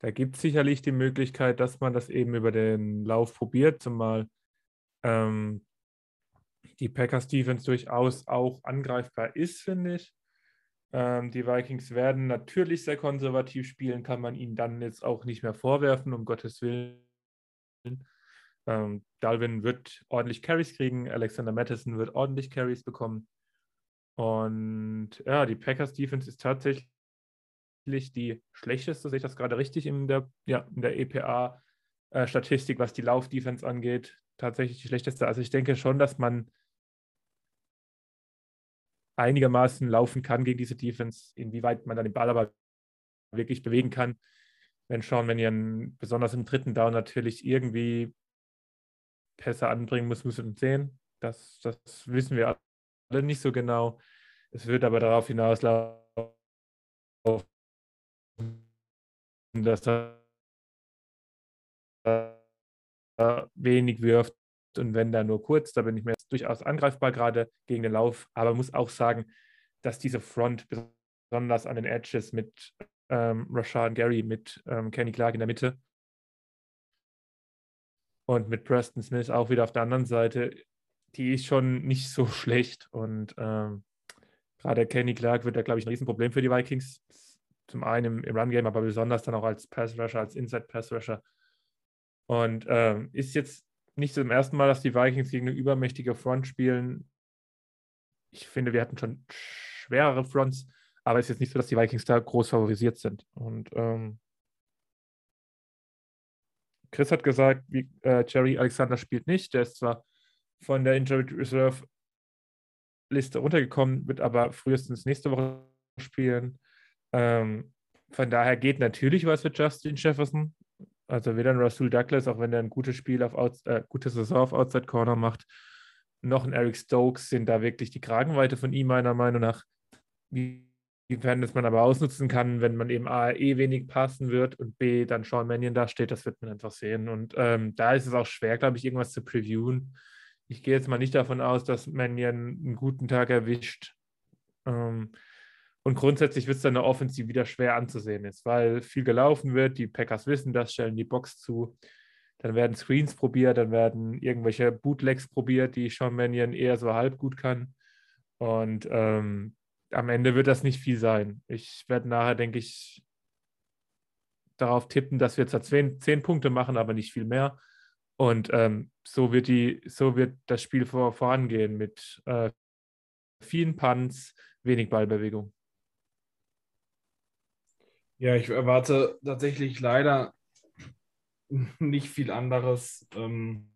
da gibt es sicherlich die Möglichkeit, dass man das eben über den Lauf probiert, zumal ähm, die Packers Defense durchaus auch angreifbar ist, finde ich. Ähm, die Vikings werden natürlich sehr konservativ spielen, kann man ihnen dann jetzt auch nicht mehr vorwerfen, um Gottes Willen. Ähm, Dalvin wird ordentlich Carries kriegen, Alexander Madison wird ordentlich Carries bekommen. Und ja, die Packers Defense ist tatsächlich die schlechteste, sehe ich das gerade richtig in der, ja, in der EPA-Statistik, äh, was die Lauf-Defense angeht. Tatsächlich die schlechteste. Also ich denke schon, dass man einigermaßen laufen kann gegen diese Defense, inwieweit man dann den Ball aber wirklich bewegen kann. Wenn schauen, wenn ihr besonders im dritten Down natürlich irgendwie Pässe anbringen muss, müssen wir sehen. Das, das wissen wir alle nicht so genau. Es wird aber darauf hinauslaufen, dass er wenig wirft und wenn da nur kurz, da bin ich mir jetzt durchaus angreifbar gerade gegen den Lauf, aber muss auch sagen, dass diese Front besonders an den Edges mit ähm, Rashad Gary, mit ähm, Kenny Clark in der Mitte und mit Preston Smith auch wieder auf der anderen Seite, die ist schon nicht so schlecht. Und ähm, gerade Kenny Clark wird da, glaube ich, ein Riesenproblem für die Vikings. Zum einen im, Run-Game, aber besonders dann auch als Pass-Rusher, als Inside-Pass-Rusher. Und ähm, ist jetzt nicht zum ersten Mal, dass die Vikings gegen eine übermächtige Front spielen. Ich finde, wir hatten schon schwerere Fronts, aber es ist jetzt nicht so, dass die Vikings da groß favorisiert sind. Und ähm, Chris hat gesagt, wie, äh, Jerry Alexander spielt nicht. Der ist zwar von der Injured Reserve Liste runtergekommen, wird aber frühestens nächste Woche spielen. Ähm, von daher geht natürlich was für Justin Jefferson. Also weder ein Rasul Douglas, auch wenn er ein gutes Spiel auf Out, äh, gute Saison auf Outside Corner macht, noch ein Eric Stokes sind da wirklich die Kragenweite von ihm meiner Meinung nach. Inwiefern das man aber ausnutzen kann, wenn man eben A, eh wenig passen wird und B, dann Sean Mannion da steht, das wird man einfach sehen. Und ähm, da ist es auch schwer, glaube ich, irgendwas zu previewen. Ich gehe jetzt mal nicht davon aus, dass Mannion einen guten Tag erwischt. Ähm, und grundsätzlich wird es dann eine Offensive wieder schwer anzusehen ist, weil viel gelaufen wird. Die Packers wissen das, stellen die Box zu. Dann werden Screens probiert, dann werden irgendwelche Bootlegs probiert, die Sean Mannion eher so halb gut kann. Und ähm, am Ende wird das nicht viel sein. Ich werde nachher, denke ich, darauf tippen, dass wir zwar zehn, zehn Punkte machen, aber nicht viel mehr. Und ähm, so, wird die, so wird das Spiel vor, vorangehen mit äh, vielen Punts, wenig Ballbewegung. Ja, ich erwarte tatsächlich leider nicht viel anderes. Ähm,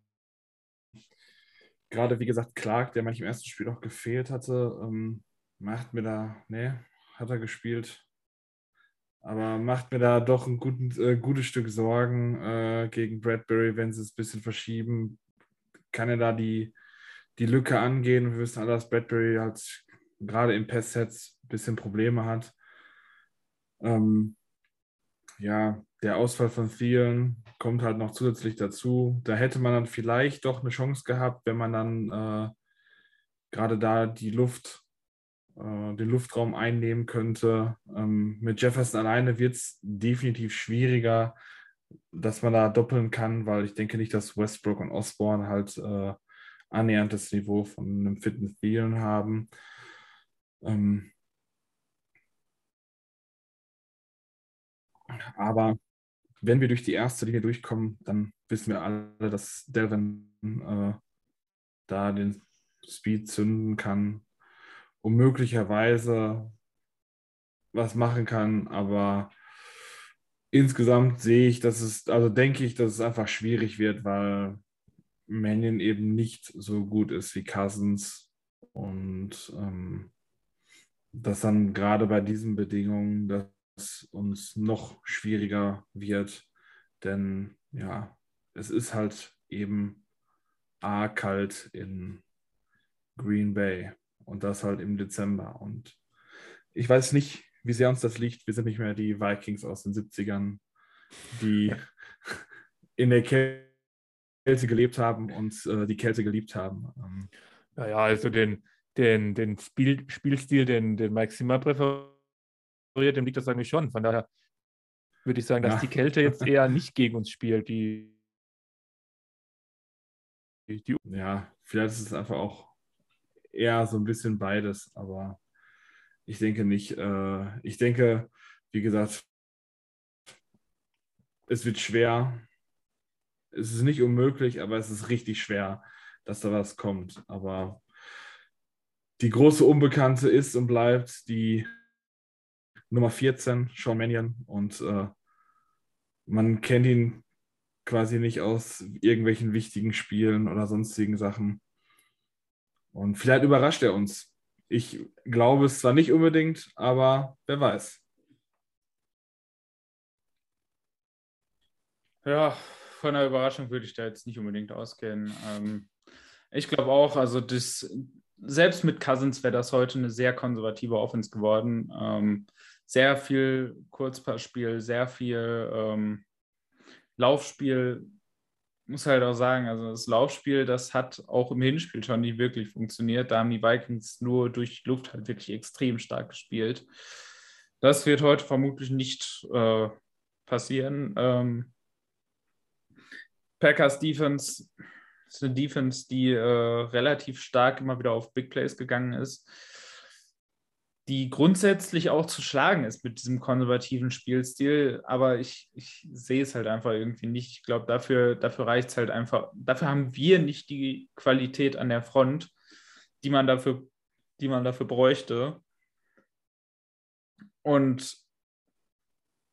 gerade wie gesagt, Clark, der manchmal im ersten Spiel auch gefehlt hatte, ähm, macht mir da, ne, hat er gespielt, aber macht mir da doch ein guten, äh, gutes Stück Sorgen äh, gegen Bradbury, wenn sie es ein bisschen verschieben. Kann er da die, die Lücke angehen? Wir wissen alle, dass Bradbury halt gerade im Pass-Sets ein bisschen Probleme hat. Ähm, ja, der Ausfall von vielen kommt halt noch zusätzlich dazu. Da hätte man dann vielleicht doch eine Chance gehabt, wenn man dann äh, gerade da die Luft, äh, den Luftraum einnehmen könnte. Ähm, mit Jefferson alleine wird es definitiv schwieriger, dass man da doppeln kann, weil ich denke nicht, dass Westbrook und Osborne halt äh, annähernd das Niveau von einem fitten Thielen haben. Ähm, Aber wenn wir durch die erste Linie durchkommen, dann wissen wir alle, dass Delvin äh, da den Speed zünden kann und möglicherweise was machen kann. Aber insgesamt sehe ich, dass es, also denke ich, dass es einfach schwierig wird, weil Mannion eben nicht so gut ist wie Cousins. Und ähm, dass dann gerade bei diesen Bedingungen, dass es uns noch schwieriger wird, denn ja, es ist halt eben A kalt in Green Bay. Und das halt im Dezember. Und ich weiß nicht, wie sehr uns das liegt. Wir sind nicht mehr die Vikings aus den 70ern, die in der Kälte gelebt haben und äh, die Kälte geliebt haben. Ähm, ja, also den, den, den Spiel, Spielstil, den, den Mike Zimmer präferiert dem liegt das eigentlich schon. Von daher würde ich sagen, dass ja. die Kälte jetzt eher nicht gegen uns spielt. Die, die ja, vielleicht ist es einfach auch eher so ein bisschen beides, aber ich denke nicht. Äh, ich denke, wie gesagt, es wird schwer. Es ist nicht unmöglich, aber es ist richtig schwer, dass da was kommt. Aber die große Unbekannte ist und bleibt die Nummer 14, Sean Mannion. Und äh, man kennt ihn quasi nicht aus irgendwelchen wichtigen Spielen oder sonstigen Sachen. Und vielleicht überrascht er uns. Ich glaube es zwar nicht unbedingt, aber wer weiß. Ja, von einer Überraschung würde ich da jetzt nicht unbedingt ausgehen. Ähm, ich glaube auch, also das, selbst mit Cousins wäre das heute eine sehr konservative Offense geworden. Ähm, sehr viel Kurzpassspiel, sehr viel ähm, Laufspiel. Muss halt auch sagen, also das Laufspiel, das hat auch im Hinspiel schon nicht wirklich funktioniert. Da haben die Vikings nur durch die Luft halt wirklich extrem stark gespielt. Das wird heute vermutlich nicht äh, passieren. Ähm, Packers Defense ist eine Defense, die äh, relativ stark immer wieder auf Big Plays gegangen ist die grundsätzlich auch zu schlagen ist mit diesem konservativen Spielstil, aber ich, ich sehe es halt einfach irgendwie nicht. Ich glaube, dafür, dafür reicht es halt einfach, dafür haben wir nicht die Qualität an der Front, die man dafür, die man dafür bräuchte. Und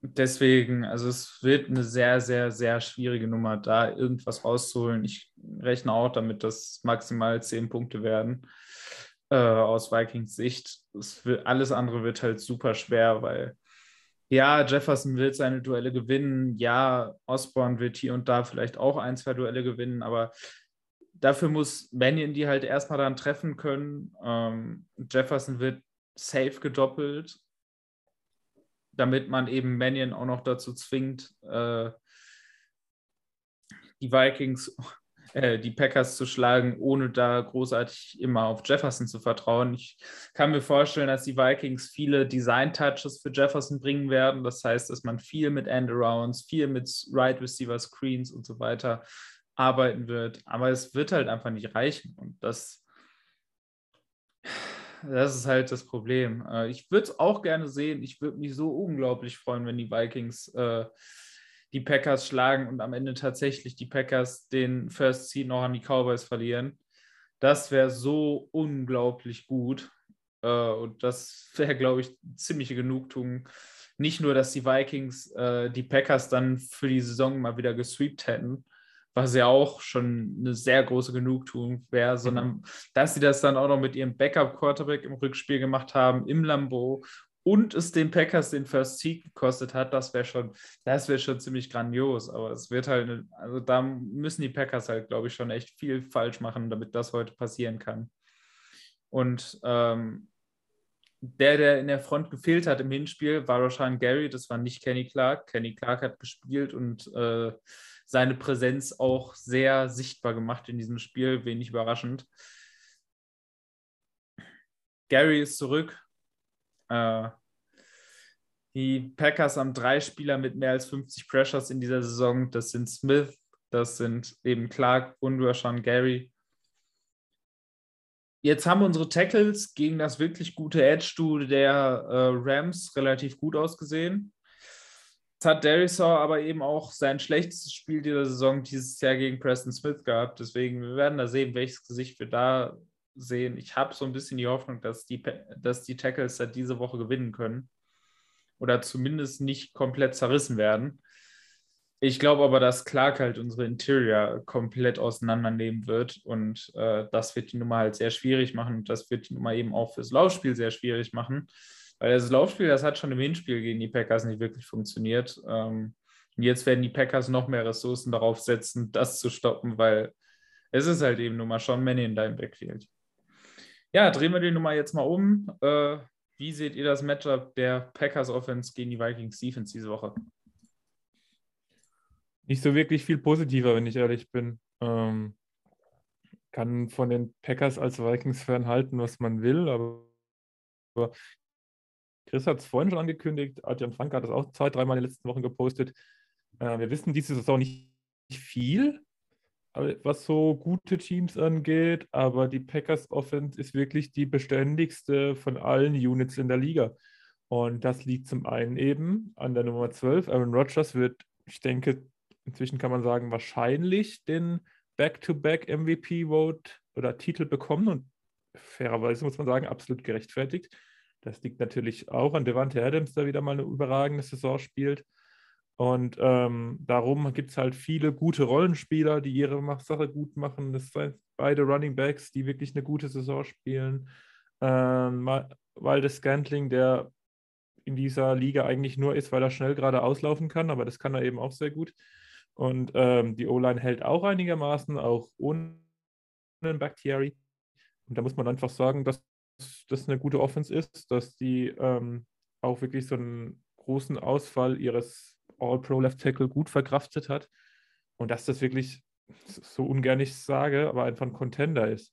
deswegen, also es wird eine sehr, sehr, sehr schwierige Nummer, da irgendwas rauszuholen. Ich rechne auch damit, dass maximal zehn Punkte werden. Äh, aus Vikings Sicht. Wird, alles andere wird halt super schwer, weil ja, Jefferson wird seine Duelle gewinnen. Ja, Osborne wird hier und da vielleicht auch ein, zwei Duelle gewinnen, aber dafür muss Mannion die halt erstmal dann treffen können. Ähm, Jefferson wird safe gedoppelt, damit man eben Mannion auch noch dazu zwingt, äh, die Vikings äh, die Packers zu schlagen, ohne da großartig immer auf Jefferson zu vertrauen. Ich kann mir vorstellen, dass die Vikings viele Design-Touches für Jefferson bringen werden. Das heißt, dass man viel mit End-Arounds, viel mit Right Receiver Screens und so weiter arbeiten wird. Aber es wird halt einfach nicht reichen. Und das, das ist halt das Problem. Äh, ich würde es auch gerne sehen. Ich würde mich so unglaublich freuen, wenn die Vikings äh, die Packers schlagen und am Ende tatsächlich die Packers den First Seed noch an die Cowboys verlieren. Das wäre so unglaublich gut. Äh, und das wäre, glaube ich, ziemliche Genugtuung. Nicht nur, dass die Vikings äh, die Packers dann für die Saison mal wieder gesweept hätten, was ja auch schon eine sehr große Genugtuung wäre, sondern mhm. dass sie das dann auch noch mit ihrem Backup-Quarterback im Rückspiel gemacht haben, im Lambeau und es den Packers den First Seed gekostet hat, das wäre schon, das wäre schon ziemlich grandios. Aber es wird halt, also da müssen die Packers halt, glaube ich, schon echt viel falsch machen, damit das heute passieren kann. Und ähm, der, der in der Front gefehlt hat im Hinspiel, war Roshan Gary, das war nicht Kenny Clark. Kenny Clark hat gespielt und äh, seine Präsenz auch sehr sichtbar gemacht in diesem Spiel, wenig überraschend. Gary ist zurück, äh, die Packers haben drei Spieler mit mehr als 50 Pressures in dieser Saison. Das sind Smith, das sind eben Clark und Rashawn Gary. Jetzt haben unsere Tackles gegen das wirklich gute Edge-Duo der äh, Rams relativ gut ausgesehen. Jetzt hat Darisaw aber eben auch sein schlechtestes Spiel dieser Saison dieses Jahr gegen Preston Smith gehabt. Deswegen, wir werden da sehen, welches Gesicht wir da sehen. Ich habe so ein bisschen die Hoffnung, dass die, dass die Tackles da diese Woche gewinnen können. Oder zumindest nicht komplett zerrissen werden. Ich glaube aber, dass Clark halt unsere Interior komplett auseinandernehmen wird und äh, das wird die Nummer halt sehr schwierig machen und das wird die Nummer eben auch fürs Laufspiel sehr schwierig machen, weil das Laufspiel, das hat schon im Hinspiel gegen die Packers nicht wirklich funktioniert. Ähm, und jetzt werden die Packers noch mehr Ressourcen darauf setzen, das zu stoppen, weil es ist halt eben nun mal schon Manny in deinem Backfield. Ja, drehen wir die Nummer jetzt mal um. Äh, wie seht ihr das Matchup der Packers Offense gegen die Vikings Defense diese Woche? Nicht so wirklich viel positiver, wenn ich ehrlich bin. Ähm, kann von den Packers als Vikings-Fan halten, was man will, aber, aber Chris hat es vorhin schon angekündigt, Adrian Frank hat das auch zwei, dreimal in den letzten Wochen gepostet. Äh, wir wissen diese Saison nicht viel, was so gute Teams angeht, aber die Packers Offense ist wirklich die beständigste von allen Units in der Liga. Und das liegt zum einen eben an der Nummer 12. Aaron Rodgers wird, ich denke, inzwischen kann man sagen, wahrscheinlich den Back-to-Back MVP-Vote oder Titel bekommen und fairerweise muss man sagen, absolut gerechtfertigt. Das liegt natürlich auch an Devante Adams, der wieder mal eine überragende Saison spielt. Und ähm, darum gibt es halt viele gute Rollenspieler, die ihre Sache gut machen. Das sind beide Running Backs, die wirklich eine gute Saison spielen. Ähm, Waldes Scantling, der in dieser Liga eigentlich nur ist, weil er schnell gerade auslaufen kann, aber das kann er eben auch sehr gut. Und ähm, die O-Line hält auch einigermaßen, auch ohne Bakhtiari. Und da muss man einfach sagen, dass das eine gute Offense ist, dass die ähm, auch wirklich so einen großen Ausfall ihres All-Pro Left Tackle gut verkraftet hat und dass das wirklich, so ungern ich sage, aber einfach ein Contender ist.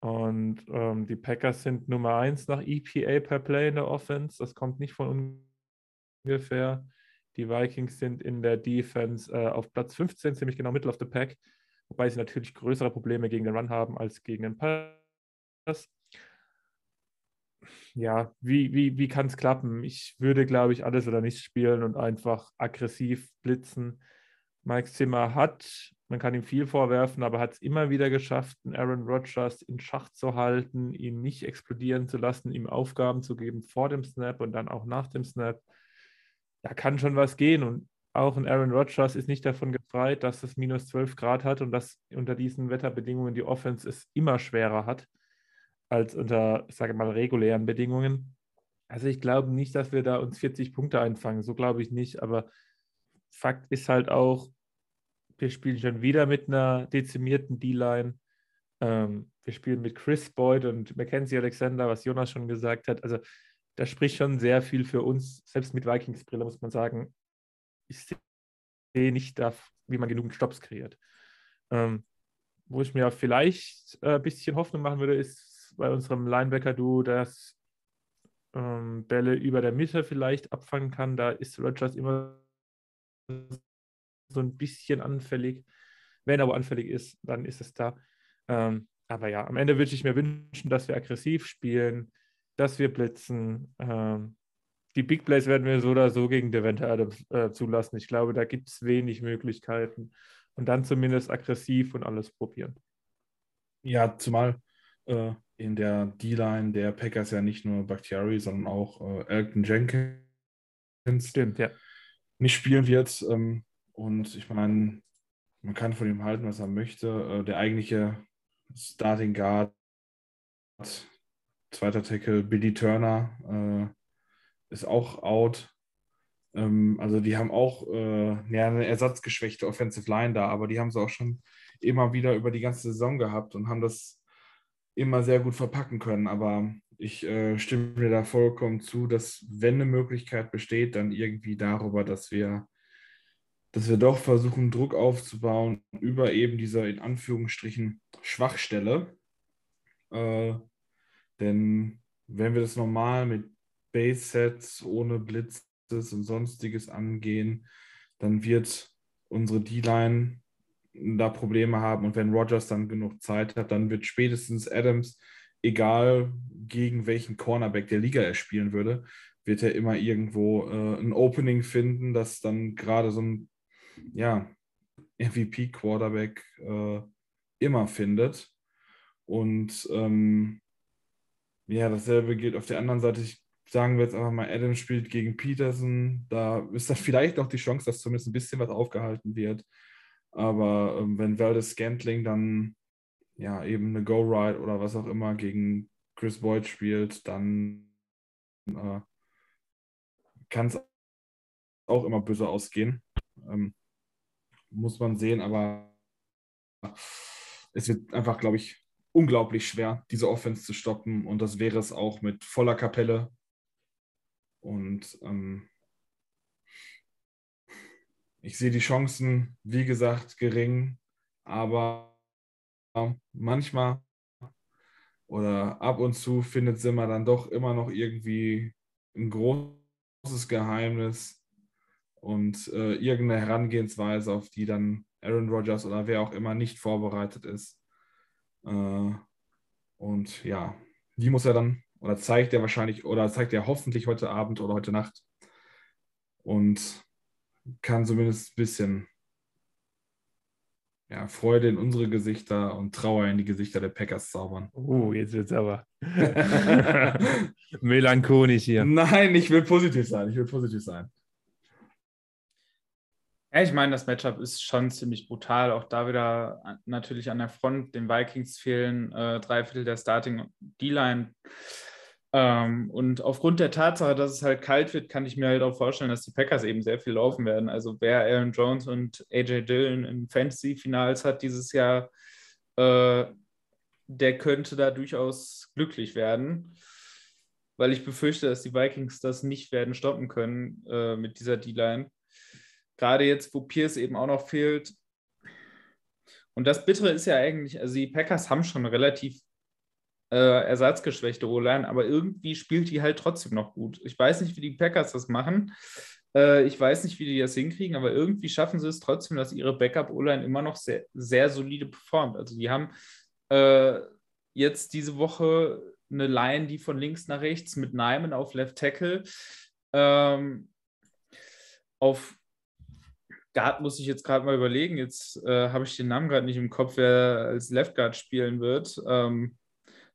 Und ähm, die Packers sind Nummer 1 nach EPA per Play in der Offense. Das kommt nicht von ungefähr. Die Vikings sind in der Defense äh, auf Platz 15, ziemlich genau Middle of the Pack, wobei sie natürlich größere Probleme gegen den Run haben als gegen den Pass ja, wie, wie, wie kann es klappen? Ich würde, glaube ich, alles oder nichts spielen und einfach aggressiv blitzen. Mike Zimmer hat, man kann ihm viel vorwerfen, aber hat es immer wieder geschafft, einen Aaron Rodgers in Schach zu halten, ihn nicht explodieren zu lassen, ihm Aufgaben zu geben vor dem Snap und dann auch nach dem Snap. Da kann schon was gehen und auch ein Aaron Rodgers ist nicht davon gefreit, dass es minus 12 Grad hat und dass unter diesen Wetterbedingungen die Offense es immer schwerer hat. Als unter, ich sage mal, regulären Bedingungen. Also ich glaube nicht, dass wir da uns 40 Punkte einfangen. So glaube ich nicht. Aber Fakt ist halt auch, wir spielen schon wieder mit einer dezimierten D-Line. Ähm, wir spielen mit Chris Boyd und Mackenzie Alexander, was Jonas schon gesagt hat. Also das spricht schon sehr viel für uns. Selbst mit Vikings-Brille muss man sagen, ich sehe nicht, wie man genug Stops kreiert. Ähm, wo ich mir vielleicht ein äh, bisschen Hoffnung machen würde, ist bei unserem Linebacker-Duo, dass ähm, Bälle über der Mitte vielleicht abfangen kann. Da ist Rogers immer so ein bisschen anfällig. Wenn er aber anfällig ist, dann ist es da. Ähm, aber ja, am Ende würde ich mir wünschen, dass wir aggressiv spielen, dass wir blitzen. Ähm, die Big Plays werden wir so oder so gegen Devante Adams äh, zulassen. Ich glaube, da gibt es wenig Möglichkeiten. Und dann zumindest aggressiv und alles probieren. Ja, zumal äh, in der D-Line der Packers ja nicht nur Bakhtiari, sondern auch äh, Elton Jenkins Stimmt, ja. nicht spielen wird. Ähm, und ich meine, man kann von ihm halten, was er möchte. Äh, der eigentliche Starting Guard, zweiter Tackle, Billy Turner, äh, ist auch out. Ähm, also die haben auch äh, ja, eine ersatzgeschwächte Offensive Line da, aber die haben sie auch schon immer wieder über die ganze Saison gehabt und haben das immer sehr gut verpacken können. Aber ich äh, stimme dir da vollkommen zu, dass wenn eine Möglichkeit besteht, dann irgendwie darüber, dass wir, dass wir doch versuchen, Druck aufzubauen über eben dieser in Anführungsstrichen Schwachstelle. Äh, denn wenn wir das normal mit Base-Sets ohne Blitz und sonstiges angehen, dann wird unsere D-Line da Probleme haben. Und wenn Rogers dann genug Zeit hat, dann wird spätestens Adams, egal gegen welchen Cornerback der Liga er spielen würde, wird er immer irgendwo äh, ein Opening finden, das dann gerade so ein ja, MVP-Quarterback äh, immer findet. Und ähm, ja, dasselbe gilt auf der anderen Seite. Ich sagen wir jetzt einfach mal, Adams spielt gegen Peterson. Da ist da vielleicht noch die Chance, dass zumindest ein bisschen was aufgehalten wird. Aber ähm, wenn Valdez Scantling dann ja eben eine Go-Ride oder was auch immer gegen Chris Boyd spielt, dann äh, kann es auch immer böse ausgehen. Ähm, muss man sehen, aber es wird einfach, glaube ich, unglaublich schwer, diese Offense zu stoppen. Und das wäre es auch mit voller Kapelle und ähm, ich sehe die Chancen, wie gesagt, gering, aber manchmal oder ab und zu findet Simmer dann doch immer noch irgendwie ein großes Geheimnis und äh, irgendeine Herangehensweise, auf die dann Aaron Rodgers oder wer auch immer nicht vorbereitet ist. Äh, und ja, die muss er dann oder zeigt er wahrscheinlich oder zeigt er hoffentlich heute Abend oder heute Nacht und kann zumindest ein bisschen ja, Freude in unsere Gesichter und Trauer in die Gesichter der Packers zaubern. Oh, jetzt wird es aber melancholisch hier. Nein, ich will positiv sein. Ich will positiv sein. Ja, ich meine, das Matchup ist schon ziemlich brutal. Auch da wieder natürlich an der Front. Den Vikings fehlen äh, drei Viertel der Starting D-Line. Ähm, und aufgrund der Tatsache, dass es halt kalt wird, kann ich mir halt auch vorstellen, dass die Packers eben sehr viel laufen werden. Also wer Aaron Jones und AJ Dillon in Fantasy-Finals hat dieses Jahr, äh, der könnte da durchaus glücklich werden, weil ich befürchte, dass die Vikings das nicht werden stoppen können äh, mit dieser D-Line. Gerade jetzt, wo Pierce eben auch noch fehlt. Und das Bittere ist ja eigentlich, also die Packers haben schon relativ äh, ersatzgeschwächte O-Line, aber irgendwie spielt die halt trotzdem noch gut. Ich weiß nicht, wie die Packers das machen. Äh, ich weiß nicht, wie die das hinkriegen, aber irgendwie schaffen sie es trotzdem, dass ihre Backup-O-Line immer noch sehr, sehr solide performt. Also die haben äh, jetzt diese Woche eine Line, die von links nach rechts mit Nyman auf Left Tackle. Ähm, auf Guard muss ich jetzt gerade mal überlegen. Jetzt äh, habe ich den Namen gerade nicht im Kopf, wer als Left Guard spielen wird. Ähm,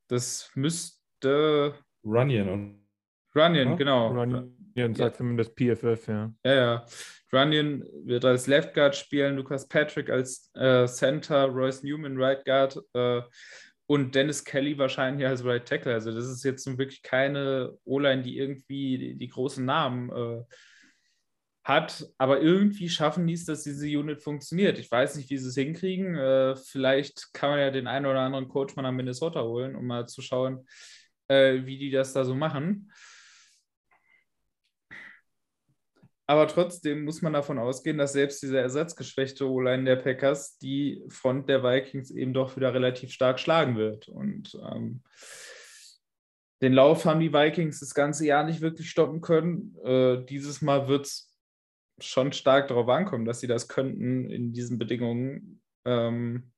das müsste. Runyon. Und Runyon, ja? genau. Runyon sagt zumindest PFF, ja. Ja, ja. Runyon wird als Left Guard spielen, Lucas Patrick als äh, Center, Royce Newman Right Guard. Äh, und Dennis Kelly wahrscheinlich als Right Tackle. Also das ist jetzt wirklich keine O-Line, die irgendwie die, die großen Namen äh, hat, aber irgendwie schaffen die es, dass diese Unit funktioniert. Ich weiß nicht, wie sie es hinkriegen. Äh, vielleicht kann man ja den einen oder anderen Coach mal nach Minnesota holen, um mal zu schauen, äh, wie die das da so machen. Aber trotzdem muss man davon ausgehen, dass selbst diese ersatzgeschwächte O-Line der Packers die Front der Vikings eben doch wieder relativ stark schlagen wird. Und ähm, den Lauf haben die Vikings das ganze Jahr nicht wirklich stoppen können. Äh, dieses Mal wird es schon stark darauf ankommen, dass sie das könnten in diesen Bedingungen. Ähm,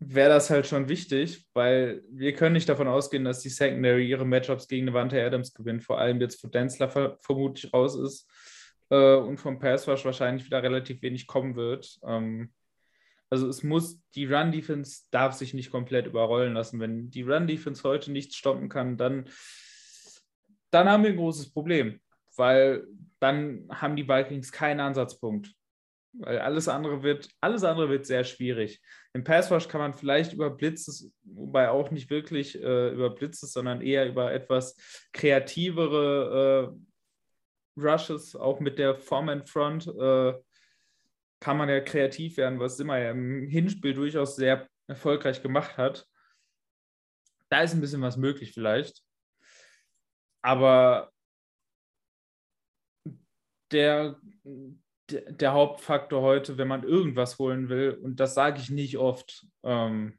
wäre das halt schon wichtig, weil wir können nicht davon ausgehen, dass die Secondary ihre Matchups gegen Devante Adams gewinnt, vor allem jetzt, wo Denzler ver vermutlich raus ist äh, und vom Pass Rush wahrscheinlich wieder relativ wenig kommen wird. Ähm, also es muss, die Run-Defense darf sich nicht komplett überrollen lassen. Wenn die Run-Defense heute nichts stoppen kann, dann, dann haben wir ein großes Problem, weil dann haben die Vikings keinen Ansatzpunkt. Weil alles andere wird, alles andere wird sehr schwierig. Im Passwash kann man vielleicht über Blitzes, wobei auch nicht wirklich äh, über Blitzes, sondern eher über etwas kreativere äh, Rushes, auch mit der Form and Front, äh, kann man ja kreativ werden, was Simmer ja im Hinspiel durchaus sehr erfolgreich gemacht hat. Da ist ein bisschen was möglich vielleicht. Aber der der Hauptfaktor heute, wenn man irgendwas holen will, und das sage ich nicht oft, ähm,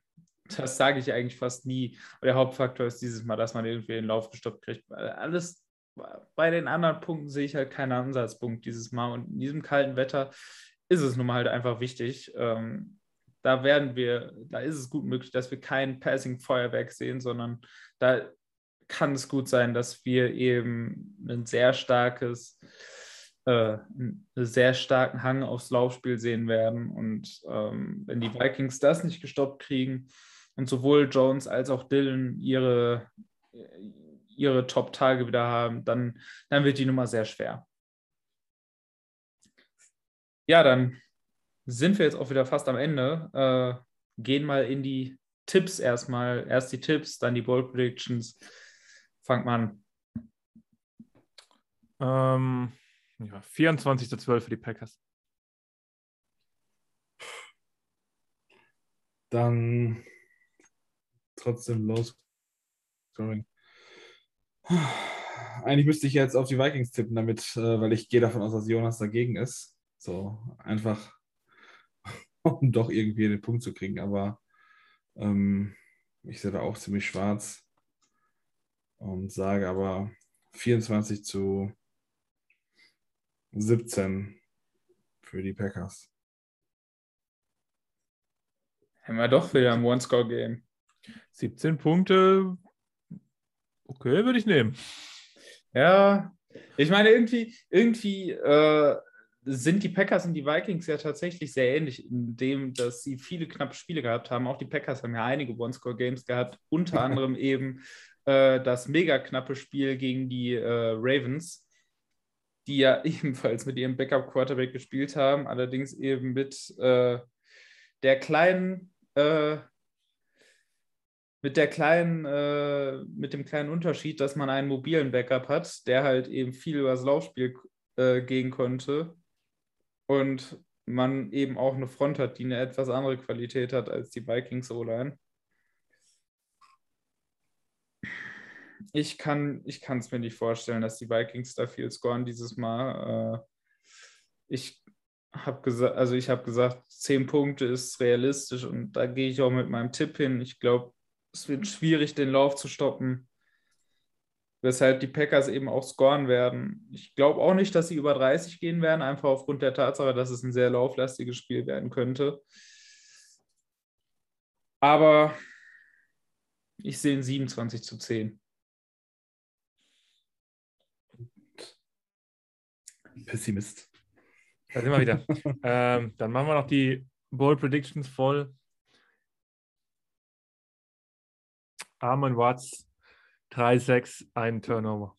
das sage ich eigentlich fast nie. Der Hauptfaktor ist dieses Mal, dass man irgendwie den Lauf gestoppt kriegt. Alles bei den anderen Punkten sehe ich halt keinen Ansatzpunkt dieses Mal. Und in diesem kalten Wetter ist es nun mal halt einfach wichtig. Ähm, da werden wir, da ist es gut möglich, dass wir kein Passing-Feuerwerk sehen, sondern da kann es gut sein, dass wir eben ein sehr starkes einen sehr starken Hang aufs Laufspiel sehen werden. Und ähm, wenn die Vikings das nicht gestoppt kriegen und sowohl Jones als auch Dylan ihre, ihre Top-Tage wieder haben, dann, dann wird die Nummer sehr schwer. Ja, dann sind wir jetzt auch wieder fast am Ende. Äh, gehen mal in die Tipps erstmal. Erst die Tipps, dann die Bold Predictions. Fangt mal an. Ähm, ja, 24.12 für die Packers. Dann trotzdem los. Eigentlich müsste ich jetzt auf die Vikings tippen, damit, äh, weil ich gehe davon aus, dass Jonas dagegen ist. So einfach, um doch irgendwie den Punkt zu kriegen. Aber ähm, ich sehe da auch ziemlich schwarz und sage aber 24 zu 17 für die Packers. Haben wir doch wieder ein One-Score-Game. 17 Punkte. Okay, würde ich nehmen. Ja, ich meine, irgendwie, irgendwie äh, sind die Packers und die Vikings ja tatsächlich sehr ähnlich, in dem, dass sie viele knappe Spiele gehabt haben. Auch die Packers haben ja einige One-Score-Games gehabt, unter anderem eben äh, das mega knappe Spiel gegen die äh, Ravens die ja ebenfalls mit ihrem Backup-Quarterback gespielt haben, allerdings eben mit äh, der kleinen, äh, mit der kleinen, äh, mit dem kleinen Unterschied, dass man einen mobilen Backup hat, der halt eben viel über das Laufspiel äh, gehen konnte und man eben auch eine Front hat, die eine etwas andere Qualität hat als die Vikings O-Line. Ich kann es mir nicht vorstellen, dass die Vikings da viel scoren dieses Mal. Äh, ich habe gesagt, also ich habe gesagt, zehn Punkte ist realistisch und da gehe ich auch mit meinem Tipp hin. Ich glaube, es wird schwierig, den Lauf zu stoppen. Weshalb die Packers eben auch scoren werden. Ich glaube auch nicht, dass sie über 30 gehen werden, einfach aufgrund der Tatsache, dass es ein sehr lauflastiges Spiel werden könnte. Aber ich sehe ein 27 zu 10. Pessimist. Da sind wir wieder. ähm, dann machen wir noch die Ball Predictions voll. Armin Watts 3-6, ein Turnover.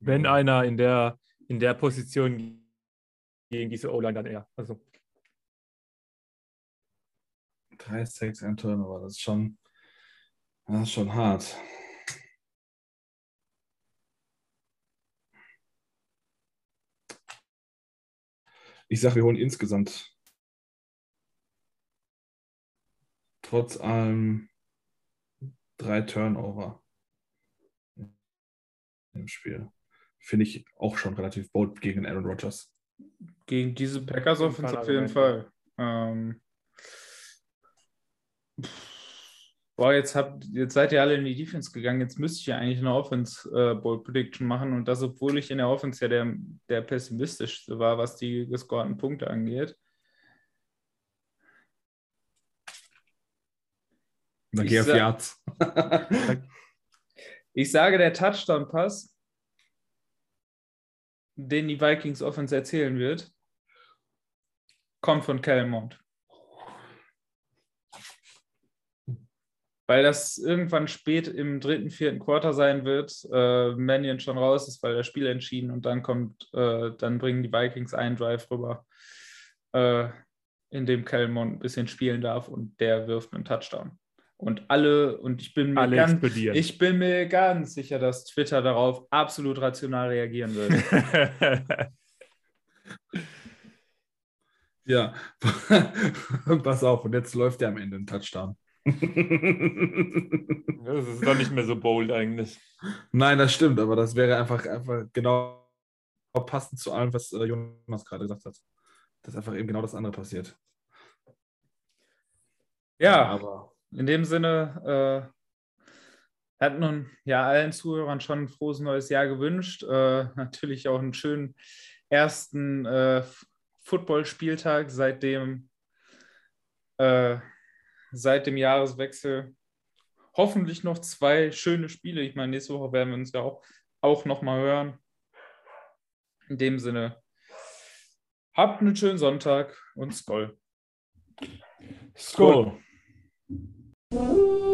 Wenn mhm. einer in der, in der Position gegen diese O-Line dann eher. Also. Drei Sacks, ein Turnover, das ist schon, das ist schon hart. Ich sage, wir holen insgesamt trotz allem drei Turnover im Spiel. Finde ich auch schon relativ bold gegen Aaron Rodgers. Gegen diese Packers auf jeden Fall. Ähm, boah, jetzt, habt, jetzt seid ihr alle in die Defense gegangen. Jetzt müsste ich ja eigentlich eine Offense äh, Bold Prediction machen. Und das, obwohl ich in der Offense ja der, der pessimistischste war, was die gescorten Punkte angeht. Dann geh auf Yards. ich sage, der Touchdown-Pass, den die Vikings Offense erzählen wird, kommt von Kelmont. Weil das irgendwann spät im dritten, vierten Quarter sein wird, äh, Mannion schon raus ist, weil das Spiel entschieden und dann kommt, äh, dann bringen die Vikings einen Drive rüber, äh, in dem Kelmont ein bisschen spielen darf und der wirft einen Touchdown. Und alle, und ich bin mir, alle ganz, ich bin mir ganz sicher, dass Twitter darauf absolut rational reagieren wird. ja, pass auf, und jetzt läuft er am Ende ein Touchdown. das ist doch nicht mehr so bold eigentlich. Nein, das stimmt, aber das wäre einfach, einfach genau passend zu allem, was äh, Jonas gerade gesagt hat. Dass einfach eben genau das andere passiert. Ja, aber in dem Sinne, äh, hat nun ja allen Zuhörern schon ein frohes neues Jahr gewünscht. Äh, natürlich auch einen schönen ersten äh, Footballspieltag seit dem, äh, seit dem Jahreswechsel. Hoffentlich noch zwei schöne Spiele. Ich meine, nächste Woche werden wir uns ja auch, auch nochmal hören. In dem Sinne, habt einen schönen Sonntag und Skoll. Skoll. You.